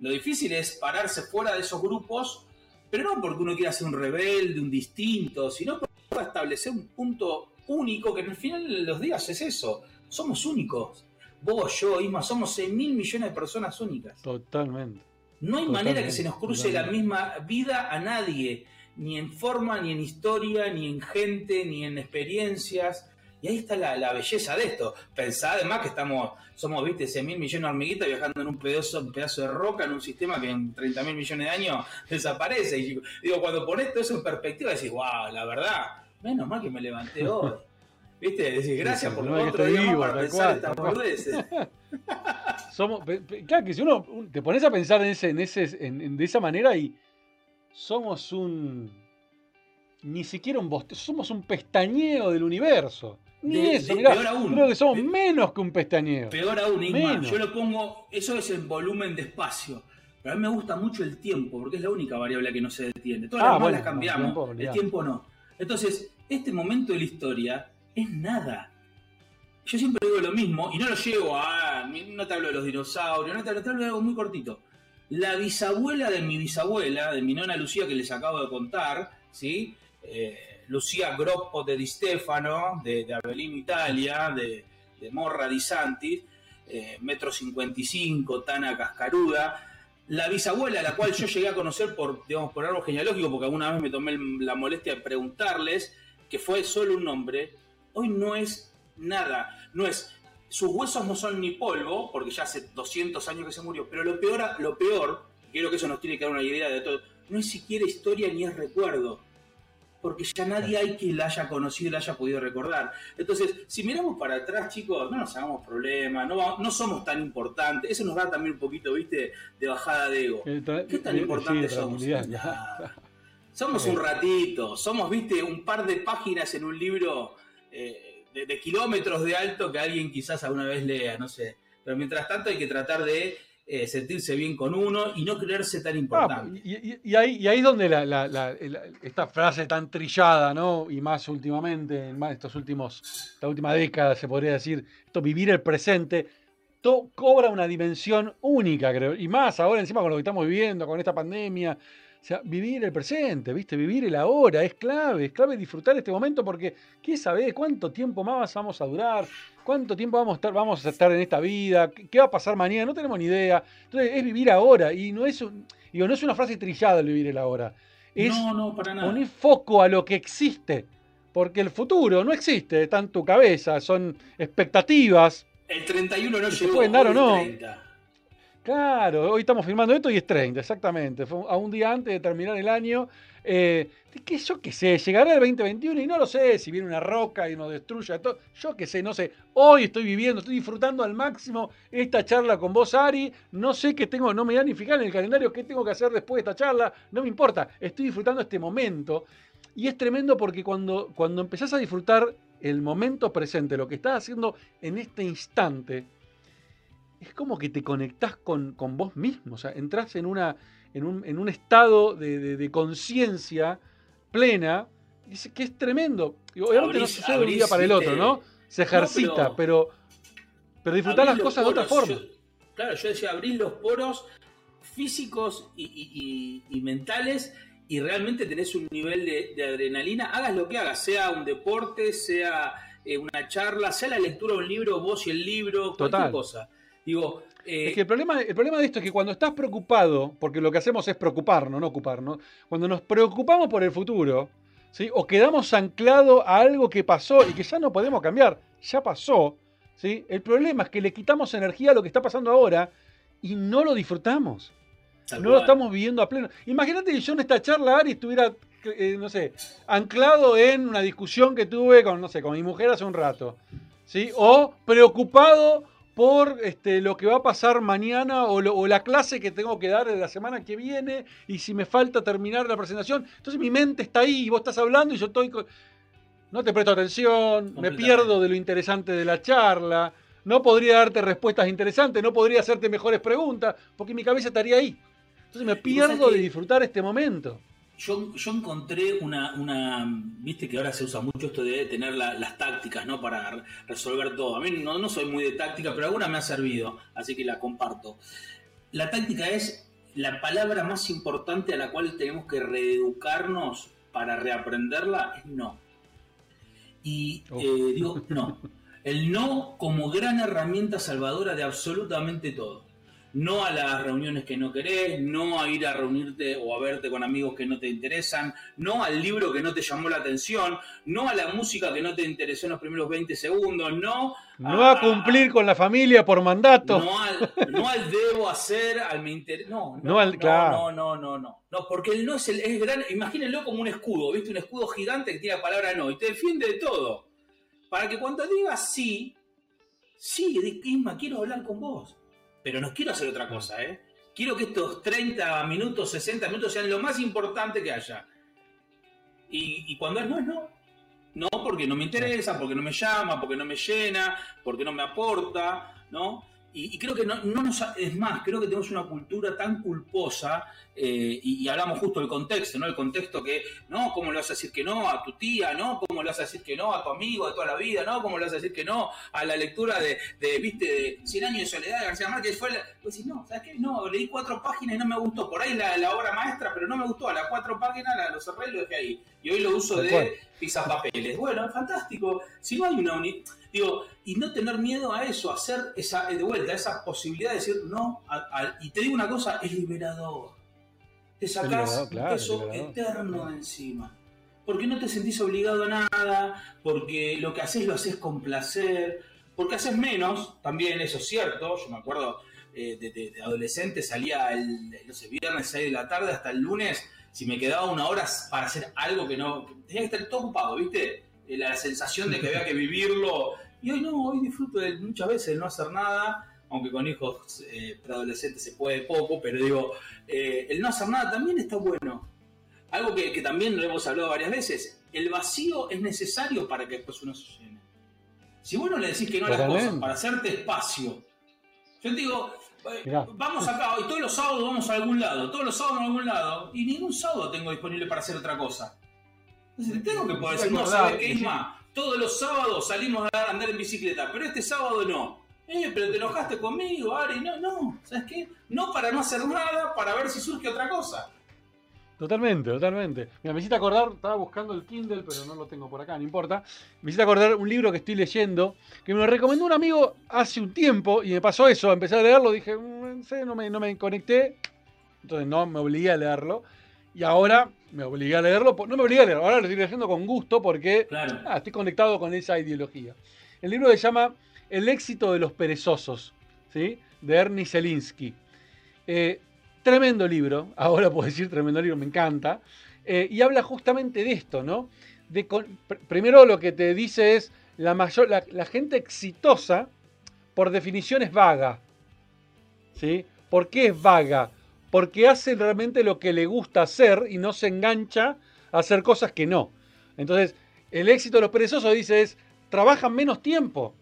S2: Lo difícil es pararse fuera de esos grupos, pero no porque uno quiera ser un rebelde, un distinto, sino para establecer un punto único que en el final de los días es eso. Somos únicos. Vos, yo, Isma, somos 6 mil millones de personas únicas.
S1: Totalmente.
S2: No hay manera que se nos cruce la misma vida a nadie, ni en forma, ni en historia, ni en gente, ni en experiencias. Y ahí está la, belleza de esto. Pensá además que estamos, somos, viste, 100 mil millones de hormiguitas viajando en un pedazo, un pedazo de roca en un sistema que en 30 mil millones de años desaparece. Y digo, cuando pones todo eso en perspectiva, decís, wow, la verdad, menos mal que me levanté hoy. ¿Viste? Decís, gracias por no otro día para pensar estas boludeces.
S1: somos, claro que si uno te pones a pensar en ese, en ese, de esa manera y somos un ni siquiera un somos un pestañeo del universo. Ni eso, peor aún, creo que somos menos que un pestañeo.
S2: Peor aún, Isma, yo lo pongo, eso es el volumen de espacio. Pero a mí me gusta mucho el tiempo, porque es la única variable que no se detiene. Todas las ah, demás las cambiamos, el tiempo no. Entonces, este momento de la historia es nada. Yo siempre digo lo mismo, y no lo llevo a. No te hablo de los dinosaurios, no te hablo, te hablo de algo muy cortito. La bisabuela de mi bisabuela, de mi nona Lucía, que les acabo de contar, ¿sí? Eh, Lucía Groppo de Di Stefano, de, de Italia, de, Morra Di Santi, eh, metro 55, Tana Cascaruda. La bisabuela, la cual yo llegué a conocer por, digamos, por algo genealógico, porque alguna vez me tomé la molestia de preguntarles, que fue solo un nombre, hoy no es nada, no es sus huesos no son ni polvo, porque ya hace 200 años que se murió, pero lo peor, lo peor, quiero que eso nos tiene que dar una idea de todo, no es siquiera historia ni es recuerdo porque ya nadie hay que la haya conocido y la haya podido recordar. Entonces, si miramos para atrás, chicos, no nos hagamos problemas, no, no somos tan importantes. Eso nos da también un poquito, viste, de bajada de ego. ¿Qué tan importantes somos? Somos un ratito, somos, viste, un par de páginas en un libro eh, de kilómetros de alto que alguien quizás alguna vez lea, no sé. Pero mientras tanto hay que tratar de eh, sentirse bien con uno y no creerse tan importante.
S1: y, ahí, y ahí es donde esta frase tan trillada, ¿no? Y más últimamente, en más estos últimos, esta última década, se podría decir, esto vivir el presente, todo cobra una dimensión única, creo. Y más ahora encima con lo que estamos viviendo, con esta pandemia, o sea, vivir el presente, ¿viste? Vivir el ahora es clave, es clave disfrutar este momento porque, ¿qué sabés? ¿Cuánto tiempo más vamos a durar? ¿Cuánto tiempo vamos a estar, vamos a estar en esta vida? ¿Qué va a pasar mañana? No tenemos ni idea. Entonces, es vivir ahora y no es, digo, no es una frase trillada el vivir el ahora. Es
S2: no, no, para nada.
S1: poner foco a lo que existe. Porque el futuro no existe, está en tu cabeza, son expectativas.
S2: El 31 no llegó.
S1: pueden dar o no. Claro, hoy estamos filmando esto y es 30, exactamente. Fue a un día antes de terminar el año. Eh, que yo qué sé, llegará el 2021 y no lo sé si viene una roca y nos destruya todo. Yo qué sé, no sé. Hoy estoy viviendo, estoy disfrutando al máximo esta charla con vos, Ari. No sé qué tengo, no me da ni fijar en el calendario qué tengo que hacer después de esta charla. No me importa, estoy disfrutando este momento. Y es tremendo porque cuando, cuando empezás a disfrutar el momento presente, lo que estás haciendo en este instante, es como que te conectás con, vos mismo, o sea, entras en, una, en, un, estado de, conciencia plena, dice que es tremendo. Y obviamente no sucede de un día para el otro, ¿no? Se ejercita, pero, pero, disfrutar las cosas de otra forma.
S2: claro, yo decía, abrir los poros físicos y, mentales y realmente tenés un nivel de, adrenalina, hagas lo que hagas, sea un deporte, sea eh, una charla, sea la lectura de un libro, vos y el libro, cualquier cosa. Digo,
S1: es que el problema, el problema de esto es que cuando estás preocupado, porque lo que hacemos es preocuparnos, no ocuparnos, cuando nos preocupamos por el futuro, ¿sí? o quedamos anclados a algo que pasó y que ya no podemos cambiar, ya pasó, ¿sí? el problema es que le quitamos energía a lo que está pasando ahora y no lo disfrutamos. no lo estamos viviendo a pleno. Imagínate que yo en esta charla, Ari, estuviera, eh, no sé, anclado en una discusión que tuve con, no sé, con mi mujer hace un rato. ¿sí? O preocupado por este, lo que va a pasar mañana o, la clase que tengo que dar de la semana que viene y si me falta terminar la presentación. Entonces mi mente está ahí y vos estás hablando y yo estoy... No te presto atención, me pierdo de lo interesante de la charla, no podría darte respuestas interesantes, no podría hacerte mejores preguntas, porque mi cabeza estaría ahí. Entonces me pierdo de disfrutar este momento.
S2: Yo, encontré una, una, viste que ahora se usa mucho esto de tener las tácticas, ¿no? Para resolver todo. A mí no, no soy muy de táctica, pero alguna me ha servido, así que la comparto. La táctica es la palabra más importante a la cual tenemos que reeducarnos para reaprenderla, es no. Y eh, digo, no. El no como gran herramienta salvadora de absolutamente todo no a las reuniones que no querés, no a ir a reunirte o a verte con amigos que no te interesan, no al libro que no te llamó la atención, no a la música que no te interesó en los primeros 20 segundos, no
S1: no a, cumplir con la familia por mandato.
S2: No al, no al debo hacer, al me interesa. No, no, no, no, no, no, no, no. porque el no es el es gran. Imagínenlo como un escudo, ¿viste? Un escudo gigante que tiene la palabra no y te defiende de todo. Para que cuando digas sí, sí, Isma, quiero hablar con vos pero no quiero hacer otra cosa, ¿eh? Quiero que estos 30 minutos, 60 minutos sean lo más importante que haya. Y, cuando es no, es no. No porque no me interesa, porque no me llama, porque no me llena, porque no me aporta, ¿no? Y, creo que no, nos. Es más, creo que tenemos una cultura tan culposa, eh, y, hablamos justo del contexto, ¿no? El contexto que, ¿no? ¿Cómo le vas a decir que no a tu tía, ¿no? ¿Cómo le vas a decir que no a tu amigo de toda la vida, ¿no? ¿Cómo le vas a decir que no a la lectura de, de viste, de 100 años de soledad de García Márquez? Fue la, pues decís, no, ¿sabes qué? No, leí cuatro páginas y no me gustó. Por ahí la, la obra maestra, pero no me gustó. A las cuatro páginas la, lo cerré y lo dejé ahí. Y hoy lo uso de papeles. Bueno, fantástico. Si no hay una unidad Digo, y no tener miedo a eso, hacer esa, de vuelta, esa posibilidad de decir no. y te digo una cosa, es liberador. Te sacás un peso eterno de encima. Porque no te sentís obligado a nada, porque lo que haces lo haces con placer, porque haces menos, también eso es cierto. Yo me acuerdo eh, de, adolescente, salía el no sé, viernes 6 de la tarde hasta el lunes, si me quedaba una hora para hacer algo que no. tenía que estar todo ocupado, ¿viste? Eh, la sensación de que había que vivirlo y hoy no, hoy disfruto de muchas veces no hacer nada, aunque con hijos eh, preadolescentes se puede poco, pero digo, eh, el no hacer nada también está bueno. Algo que, también lo hemos hablado varias veces, el vacío es necesario para que después uno se llene. Si vos no le decís que no a las cosas para hacerte espacio, yo te digo, eh, vamos acá, hoy todos los sábados vamos a algún lado, todos los sábados a algún lado, y ningún sábado tengo disponible para hacer otra cosa. Entonces tengo que poder decir, no, ¿sabes qué, más todos los sábados salimos a andar en bicicleta, pero este sábado no. Eh, pero te enojaste conmigo, Ari. No, no, ¿sabes qué? No para no hacer nada, para ver si surge otra cosa.
S1: Totalmente, totalmente. Mira, me hiciste acordar, estaba buscando el Kindle, pero no lo tengo por acá, no importa. Me hiciste acordar un libro que estoy leyendo, que me lo recomendó un amigo hace un tiempo, y me pasó eso, empecé a leerlo, dije, mm, no me, no me conecté, entonces no me obligué a leerlo. Y ahora me obligué a leerlo, no me obligué a leerlo, ahora lo estoy leyendo con gusto porque ah, estoy conectado con esa ideología. El libro se llama El éxito de los perezosos, ¿sí? de Ernie Zelinsky. Eh, tremendo libro, ahora puedo decir tremendo libro, me encanta. Eh, y habla justamente de esto, ¿no? Primero lo que te dice es, la, mayor, la, gente exitosa, por definición, es vaga. ¿Sí? ¿Por qué es vaga? Porque hace realmente lo que le gusta hacer y no se engancha a hacer cosas que no. Entonces, el éxito de los perezosos dice es, trabajan menos tiempo.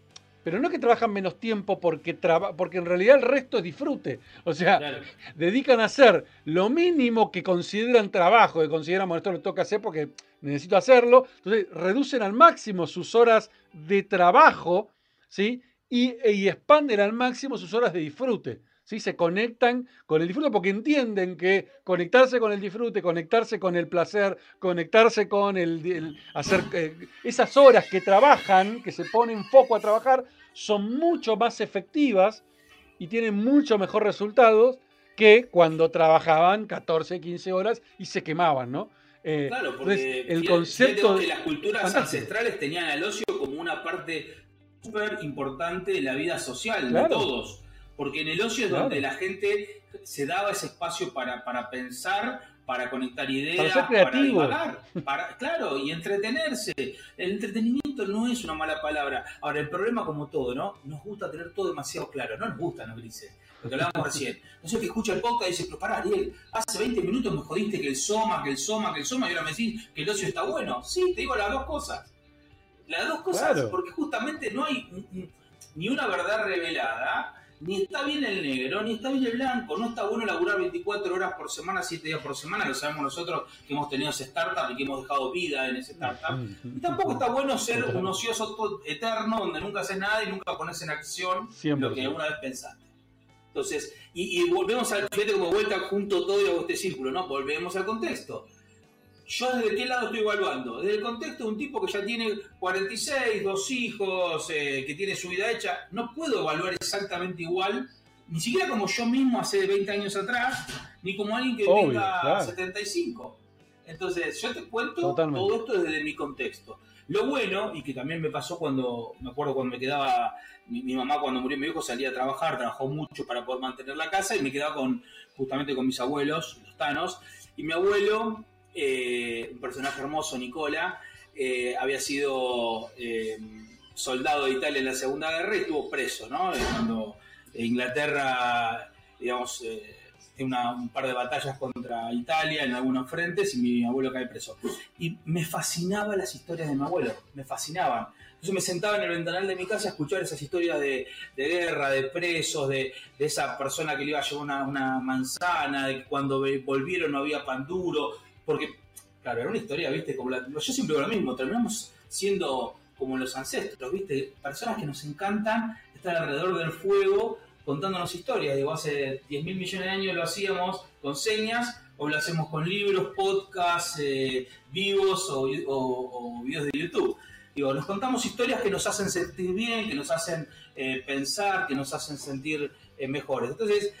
S1: Pero no que trabajan menos tiempo porque, porque en realidad el resto es disfrute. O sea, dedican a hacer lo mínimo que consideran trabajo, que consideran, bueno, esto lo toca hacer porque necesito hacerlo. Entonces, reducen al máximo sus horas de trabajo, ¿sí? Y, y expanden al máximo sus horas de disfrute. ¿Sí? Se conectan con el disfrute porque entienden que conectarse con el disfrute, conectarse con el placer, conectarse con el, hacer eh, esas horas que trabajan, que se ponen foco a trabajar, son mucho más efectivas y tienen mucho mejor resultados que cuando trabajaban 14, 15 horas y se quemaban, ¿no?
S2: Eh, claro, porque el concepto de las culturas ancestrales tenían al ocio como una parte súper importante de la vida social de todos. Porque en el ocio es donde la gente se daba ese espacio para, para pensar, para conectar ideas, para, para para, claro, y entretenerse. El entretenimiento no es una mala palabra. Ahora, el problema, como todo, ¿no? Nos gusta tener todo demasiado claro. No nos gusta, ¿no, Grises? Lo que hablábamos recién. No sé, que escucha el podcast y dice, pero pará, Ariel, hace 20 minutos me jodiste que el Soma, que el Soma, que el Soma, y ahora me decís que el ocio está bueno. Sí, te digo las dos cosas. Las dos cosas, porque justamente no hay ni una verdad revelada ni está bien el negro, ni está bien el blanco. No está bueno laburar 24 horas por semana, 7 días por semana. Lo sabemos nosotros que hemos tenido ese startup y que hemos dejado vida en ese startup. Y tampoco está bueno ser un ocioso eterno donde nunca haces nada y nunca pones en acción lo que alguna vez pensaste. Entonces, y, volvemos al fíjate como vuelta junto todo y hago este círculo, ¿no? Volvemos al contexto. ¿Yo desde qué lado estoy evaluando? Desde el contexto de un tipo que ya tiene 46, dos hijos, eh, que tiene su vida hecha, no puedo evaluar exactamente igual, ni siquiera como yo mismo hace 20 años atrás, ni como alguien que tenga 75. Entonces, yo te cuento todo esto desde mi contexto. Lo bueno, y que también me pasó cuando, me acuerdo cuando me quedaba, mi, mamá cuando murió mi hijo salía a trabajar, trabajó mucho para poder mantener la casa y me quedaba con, justamente con mis abuelos, los tanos, y mi abuelo eh, un personaje hermoso, Nicola, eh, había sido eh, soldado de Italia en la Segunda Guerra y estuvo preso, ¿no? Cuando Inglaterra, digamos, tiene un par de batallas contra Italia en algunos frentes y mi abuelo cae preso. Y me fascinaban las historias de mi abuelo, me fascinaban. Entonces me sentaba en el ventanal de mi casa a escuchar esas historias de, guerra, de presos, de, esa persona que le iba a llevar una, una manzana, de que cuando volvieron no había pan duro, porque, claro, era una historia, ¿viste? Como la, yo siempre digo lo mismo, terminamos siendo como los ancestros, ¿viste? Personas que nos encantan estar alrededor del fuego contándonos historias. Digo, hace 10 mil millones de años lo hacíamos con señas, o lo hacemos con libros, podcasts, eh, vivos o, videos de YouTube. Digo, nos contamos historias que nos hacen sentir bien, que nos hacen eh, pensar, que nos hacen sentir eh, mejores. Entonces,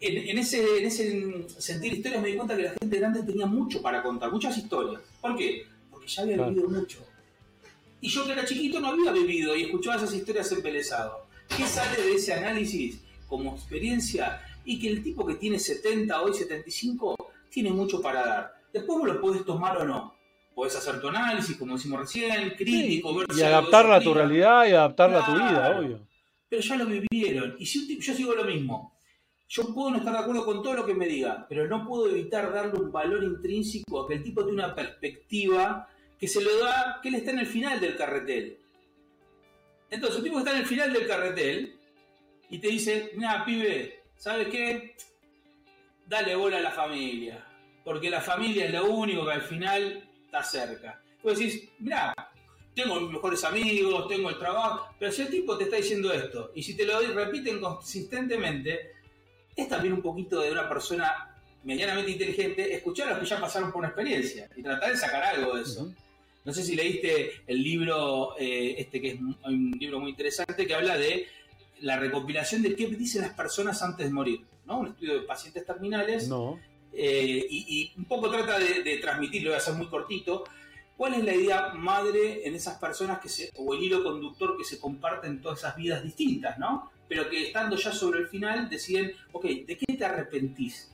S2: en, ese, en ese sentir historias me di cuenta que la gente grande tenía mucho para contar, muchas historias. ¿Por qué? Porque ya había vivido mucho. Y yo que era chiquito no había vivido y escuchaba esas historias embelesado. ¿Qué sale de ese análisis como experiencia? Y que el tipo que tiene 70, hoy 75, tiene mucho para dar. Después vos lo podés tomar o no. Podés hacer tu análisis, como decimos recién, crítico,
S1: ver Y adaptarla a tu realidad y adaptarla a tu vida, obvio.
S2: Pero ya lo vivieron. Y si un tipo, yo sigo lo mismo yo puedo no estar de acuerdo con todo lo que me diga, pero no puedo evitar darle un valor intrínseco a que el tipo tiene una perspectiva que se lo da que él está en el final del carretel. Entonces, un tipo está en el final del carretel y te dice, mira, pibe, ¿sabes qué? Dale bola a la familia, porque la familia es lo único que al final está cerca. Vos decís, mira, tengo mis mejores amigos, tengo el trabajo, pero si el tipo te está diciendo esto, y si te lo repiten consistentemente, es también un poquito de una persona medianamente inteligente escuchar a los que ya pasaron por una experiencia y tratar de sacar algo de eso. No sé si leíste el libro, eh, este que es un libro muy interesante, que habla de la recopilación de qué dicen las personas antes de morir, ¿no? Un estudio de pacientes terminales.
S1: No.
S2: Eh, y, un poco trata de, de transmitir, lo voy a hacer muy cortito, cuál es la idea madre en esas personas que se, o el hilo conductor que se comparten todas esas vidas distintas, ¿no? Pero que estando ya sobre el final deciden, ok, ¿de qué te arrepentís?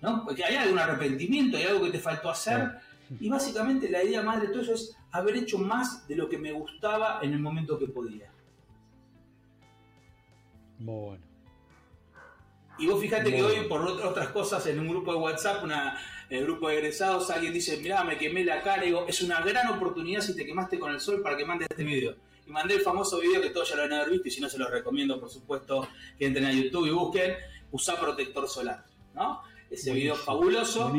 S2: ¿No? Porque hay algún arrepentimiento, hay algo que te faltó hacer. Y básicamente la idea más de todo eso es haber hecho más de lo que me gustaba en el momento que podía.
S1: Muy bueno.
S2: Y vos fíjate que hoy, por otras cosas, en un grupo de WhatsApp, una, en el grupo de egresados, alguien dice, mirá, me quemé la cara. Y digo, es una gran oportunidad si te quemaste con el sol para que mandes este video. Y mandé el famoso video que todos ya lo han haber visto, y si no se los recomiendo, por supuesto, que entren a YouTube y busquen, usar protector solar. ¿no? Ese video fabuloso.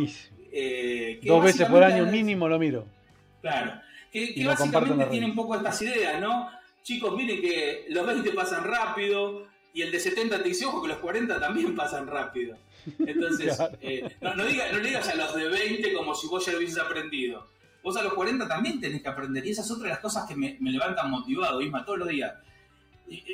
S1: Eh, Dos veces por año mínimo lo miro.
S2: Claro. Que, que básicamente tiene un poco estas ideas, ¿no? Chicos, miren que los 20 pasan rápido, y el de 70 te dice, ojo, que los 40 también pasan rápido. Entonces, eh, no, no, digas a los de 20 como si vos ya lo hubieses aprendido. Vos a los 40 también tenés que aprender. Y esa es otra de las cosas que me, levantan motivado, Isma, todos los días.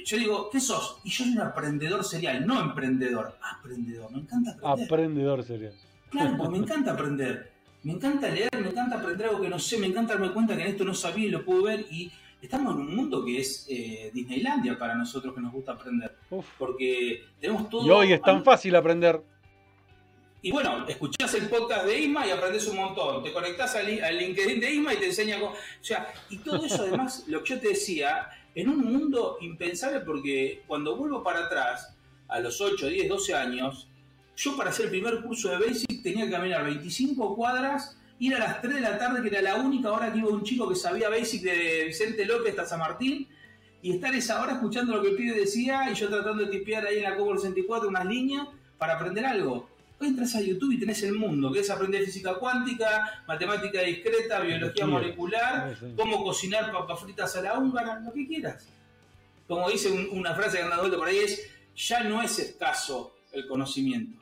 S2: Yo digo, ¿qué sos? Y yo soy un aprendedor serial, no emprendedor. Aprendedor, me encanta aprender.
S1: Aprendedor serial.
S2: Claro, pues me encanta aprender. Me encanta leer, me encanta aprender algo que no sé, me encanta darme cuenta que en esto no sabía y lo puedo ver. Y estamos en un mundo que es eh, Disneylandia para nosotros que nos gusta aprender. Porque tenemos todo.
S1: Y hoy es tan fácil aprender.
S2: Y bueno, escuchás el podcast de Isma y aprendes un montón. Te conectás al, LinkedIn de Isma y te enseña cómo. O sea, y todo eso además, lo que yo te decía, en un mundo impensable porque cuando vuelvo para atrás, a los 8, 10, 12 años, yo para hacer el primer curso de Basic tenía que caminar 25 cuadras ir a las 3 de la tarde, que era la única hora que iba un chico que sabía Basic de Vicente López hasta San Martín, y estar esa hora escuchando lo que el pibe decía y yo tratando de tipear ahí en la Cobo 64 unas líneas para aprender algo. Entras a YouTube y tenés el mundo, que es aprender física cuántica, matemática discreta, biología molecular, cómo cocinar papas fritas a la húngara, lo que quieras. Como dice una frase que anda vuelta por ahí es, ya no es escaso el conocimiento.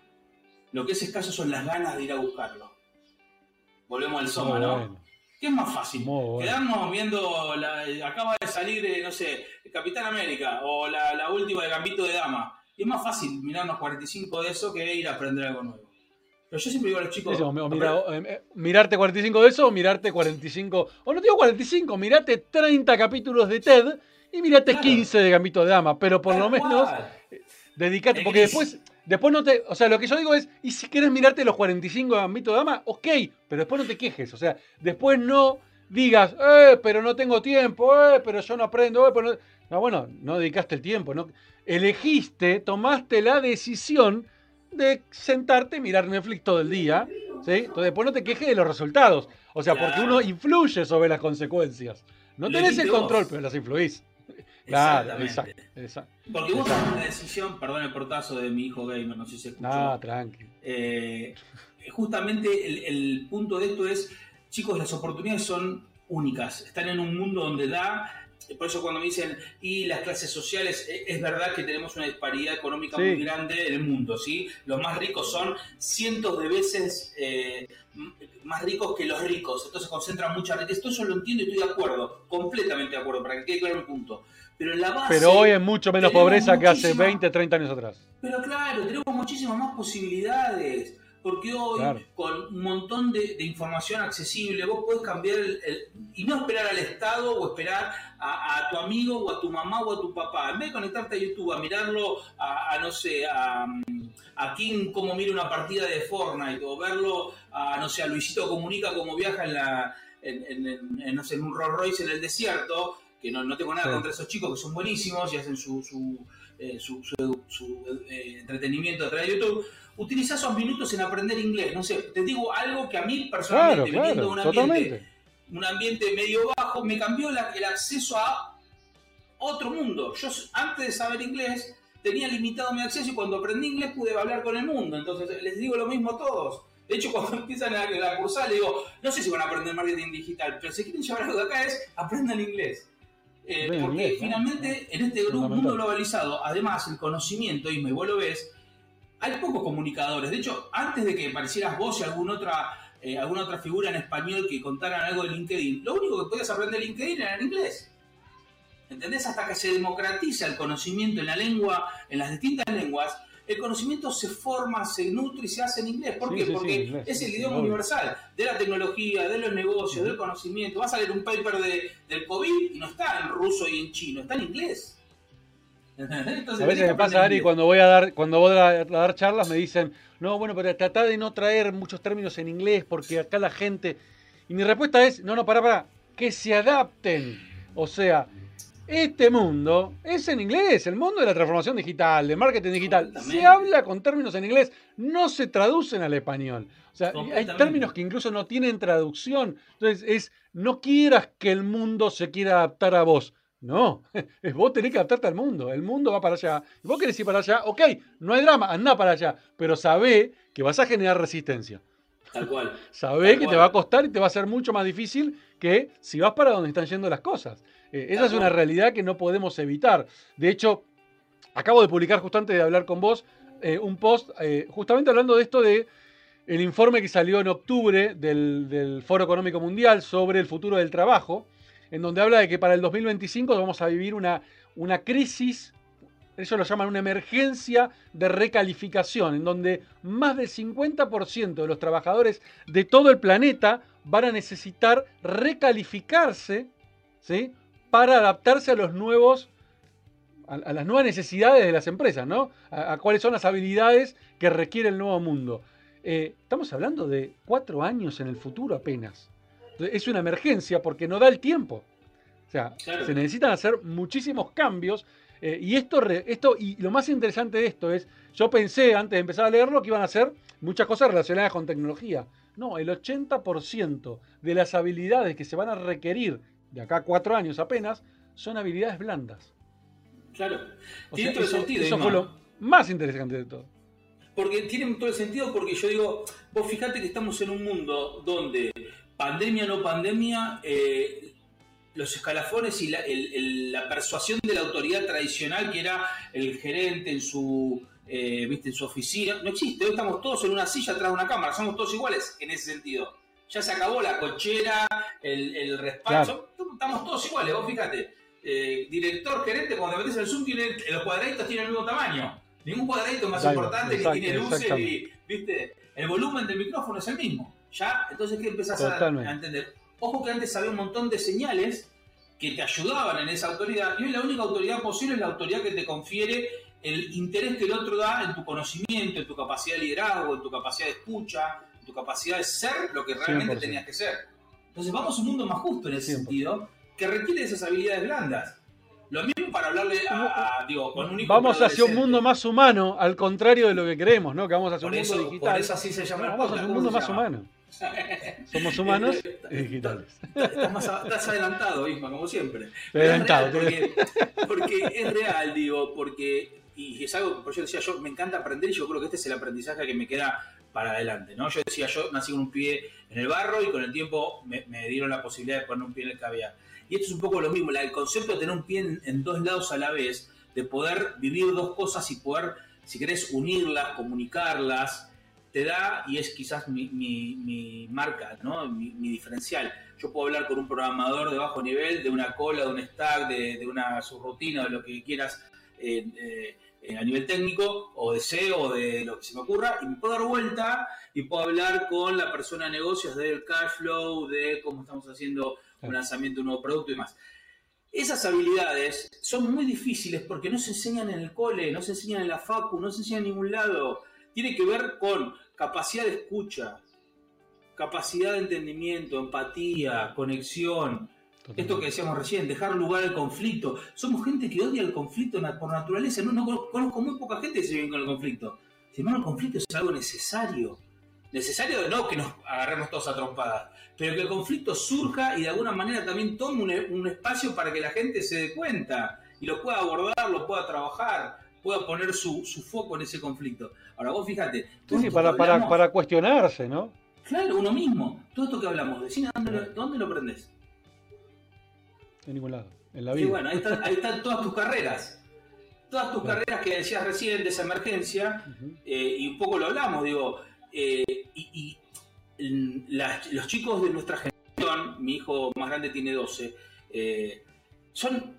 S2: Lo que es escaso son las ganas de ir a buscarlo. Volvemos al Soma, ¿no? ¿Qué es más fácil? Quedarnos viendo, acaba de salir, no sé, Capitán América o la, última de Gambito de Dama. Es más fácil mirarnos 45 de eso que ir a aprender algo nuevo. Pero yo siempre digo a los chicos.
S1: Eh, eh, mirarte 45 de eso o mirarte 45. O no digo 45, mirate 30 capítulos de TED y mirate 15 de Gambito de Dama. Pero por lo menos. Dedicate. Porque después Después no te. O sea, lo que yo digo es, y si quieres mirarte los 45 de Gambito de Dama, ok, pero después no te quejes. O sea, después no digas, eh, pero no tengo tiempo, eh, pero yo no aprendo, eh, pero no. bueno, no dedicaste el tiempo, ¿no? Elegiste, tomaste la decisión de sentarte y mirar Netflix todo el día, ¿sí? Entonces después no te quejes de los resultados. O sea, porque uno influye sobre las consecuencias. No tenés el control, pero las influís.
S2: Claro, exacto, Porque vos tomaste una decisión, perdón el portazo de mi hijo gamer, no sé si se escuchó.
S1: Ah, tranqui.
S2: Eh, justamente el, el, punto de esto es, chicos, las oportunidades son únicas. Están en un mundo donde da por eso cuando me dicen, y las clases sociales, e, es verdad que tenemos una disparidad económica muy grande en el mundo, ¿sí? Los más ricos son cientos de veces eh, más ricos que los ricos, entonces concentran mucha riqueza. Todo eso lo entiendo y estoy de acuerdo, completamente de acuerdo, para que quede claro el punto. Pero, la base,
S1: pero hoy es mucho menos pobreza que hace 20, 30 años atrás.
S2: Pero claro, tenemos muchísimas más posibilidades porque hoy con un montón de, información accesible vos podés cambiar el, y no esperar al Estado o esperar a, tu amigo o a tu mamá o a tu papá. En vez de conectarte a YouTube, a mirarlo a, no sé, a, a King como mira una partida de Fortnite o verlo a, no sé, a Luisito Comunica como viaja en la... En, no sé, en un Rolls Royce en el desierto, que no, no tengo nada contra esos chicos que son buenísimos y hacen su, su, eh, su, eh, entretenimiento a través de YouTube, utiliza esos minutos en aprender inglés. No sé, te digo algo que a mí personalmente, claro, un ambiente, un ambiente medio bajo, me cambió el acceso a otro mundo. Yo antes de saber inglés tenía limitado mi acceso y cuando aprendí inglés pude hablar con el mundo. Entonces les digo lo mismo a todos. De hecho, cuando empiezan a, la cursar, les digo, no sé si van a aprender marketing digital, pero si quieren llevar algo de acá es aprendan inglés. Eh, porque finalmente en este mundo globalizado, además el conocimiento, y me vos lo ves, hay pocos comunicadores. De hecho, antes de que aparecieras vos y alguna otra, eh, alguna otra figura en español que contaran algo de LinkedIn, lo único que podías aprender de LinkedIn era en inglés. ¿Entendés? Hasta que se democratiza el conocimiento en la lengua, en las distintas lenguas, el conocimiento se forma, se nutre y se hace en inglés. ¿Por qué? Porque es el idioma universal de la tecnología, de los negocios, del conocimiento. Vas a leer un paper de, del COVID y no está en ruso y en chino, está en inglés.
S1: A veces me pasa, Ari, cuando voy a dar, cuando voy a dar, charlas me dicen, no, bueno, pero trata de no traer muchos términos en inglés porque acá la gente. Y mi respuesta es, no, no, para, para, que se adapten. O sea, este mundo es en inglés, el mundo de la transformación digital, del marketing digital. Se habla con términos en inglés, no se traducen al español. O sea, hay términos que incluso no tienen traducción. Entonces, es no quieras que el mundo se quiera adaptar a vos. No, es vos tenés que adaptarte al mundo. El mundo va para allá. Vos querés ir para allá, ok, no hay drama, anda para allá. Pero sabé que vas a generar resistencia.
S2: Tal cual.
S1: sabé que te va a costar y te va a ser mucho más difícil que si vas para donde están yendo las cosas. Eh, esa es una realidad que no podemos evitar. De hecho, acabo de publicar justo antes de hablar con vos eh, un post eh, justamente hablando de esto de el informe que salió en octubre del, del Foro Económico Mundial sobre el futuro del trabajo en donde habla de que para el 2025 vamos a vivir una, una crisis, ellos lo llaman una emergencia de recalificación, en donde más del 50% de los trabajadores de todo el planeta van a necesitar recalificarse ¿sí? para adaptarse a los nuevos a, las nuevas necesidades de las empresas, ¿no? A, cuáles son las habilidades que requiere el nuevo mundo. Eh, estamos hablando de cuatro años en el futuro apenas es una emergencia porque no da el tiempo. O sea, se necesitan hacer muchísimos cambios. Eh, y esto, esto, y lo más interesante de esto es, yo pensé antes de empezar a leerlo que iban a hacer muchas cosas relacionadas con tecnología. No, el 80% de las habilidades que se van a requerir de acá a cuatro años apenas son habilidades blandas.
S2: Claro, tiene todo el sentido.
S1: Eso fue lo más interesante de todo.
S2: Porque tiene todo el sentido porque yo digo, vos fijate que estamos en un mundo donde pandemia o no pandemia, eh, los escalafones y la, persuasión de la autoridad tradicional que era el gerente en su, eh, ¿viste? en su oficina, no existe. Hoy estamos todos en una silla atrás de una cámara, somos todos iguales en ese sentido. Ya se acabó la cochera, el, el respaldo, estamos todos iguales, vos fíjate. Eh, director, gerente, cuando metes el Zoom, tiene, los cuadraditos tienen el mismo tamaño. Ningún cuadradito es más importante que tiene luces y, ¿viste? El volumen del micrófono es el mismo. ¿Ya? Entonces, ¿qué empezás a, entender? Ojo que antes había un montón de señales que te ayudaban en esa autoridad y hoy la única autoridad posible es la autoridad que te confiere el interés que el otro da en tu conocimiento, en tu capacidad de liderazgo, en tu capacidad de escucha, en tu capacidad de ser lo que realmente tenías que ser. Entonces vamos a un mundo más justo en ese sentido, que requiere esas habilidades blandas. Lo mismo para hablarle a, digo, con un hijo
S1: Vamos hacia un mundo más humano, al contrario de lo que creemos, ¿no? Que vamos hacia un mundo digital.
S2: Por eso así se llama.
S1: Vamos hacia un mundo más humano. Somos humanos y digitales.
S2: Estás, adelantado, Isma, como siempre.
S1: adelantado.
S2: porque, es real, digo, porque, y es algo que yo decía, yo me encanta aprender y yo creo que este es el aprendizaje que me queda para adelante, ¿no? Yo decía, yo nací con un pie en el barro y con el tiempo me, dieron la posibilidad de poner un pie en el caviar. Y esto es un poco lo mismo, el concepto de tener un pie en, en dos lados a la vez, de poder vivir dos cosas y poder, si querés, unirlas, comunicarlas, te da, y es quizás mi, marca, ¿no? Mi, diferencial. Yo puedo hablar con un programador de bajo nivel, de una cola, de un stack, de, una subrutina, de lo que quieras eh, eh, a nivel técnico, o de SEO, o de lo que se me ocurra, y me puedo dar vuelta y puedo hablar con la persona de negocios del cash flow, de cómo estamos haciendo un lanzamiento de un nuevo producto y más. Esas habilidades son muy difíciles porque no se enseñan en el cole, no se enseñan en la facu, no se enseñan en ningún lado. Tiene que ver con capacidad de escucha, capacidad de entendimiento, empatía, conexión. Esto que decíamos recién, dejar lugar al conflicto. Somos gente que odia el conflicto por naturaleza. No, conozco muy poca gente que se vive con el conflicto. Sin embargo, el conflicto es algo necesario. Necesario no que nos agarremos todos a trompadas, pero que el conflicto surja y de alguna manera también tome un, espacio para que la gente se dé cuenta y lo pueda abordar, lo pueda trabajar, pueda poner su, foco en ese conflicto. Ahora vos fíjate.
S1: Sí, para, para, cuestionarse, ¿no?
S2: Claro, uno mismo. Todo esto que hablamos, decime dónde, lo, ¿dónde lo.
S1: En ningún lado, en la vida.
S2: Sí, bueno, ahí, están todas tus carreras. Todas tus carreras que decías recién de esa emergencia, eh, y un poco lo hablamos, digo, eh, y, los chicos de nuestra generación, mi hijo más grande tiene 12, eh, son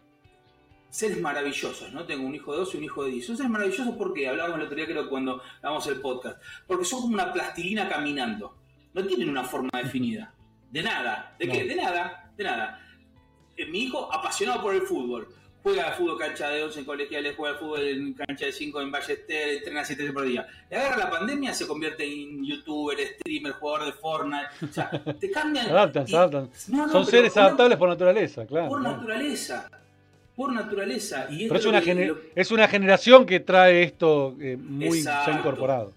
S2: seres maravillosos, ¿no? Tengo un hijo de 12 y un hijo de 10. Son seres maravillosos porque hablábamos el otro día, creo, cuando hagamos el podcast. Porque son como una plastilina caminando. No tienen una forma definida. De nada. ¿De qué? De nada. De nada. Eh, mi hijo, apasionado por el fútbol. juega al fútbol cancha de 11 en colegiales, juega al fútbol en cancha de 5 en Ballester, entrena 7 veces por día. Le agarra la pandemia, se convierte en youtuber, streamer, jugador de Fortnite. O sea, te cambian.
S1: Se adaptan, se adaptan.
S2: No, no,
S1: Son seres adaptables por naturaleza, claro.
S2: Por
S1: claro.
S2: naturaleza. Por naturaleza. Y
S1: Pero es una,
S2: que- lo-
S1: es una generación que trae esto eh, muy ya incorporado.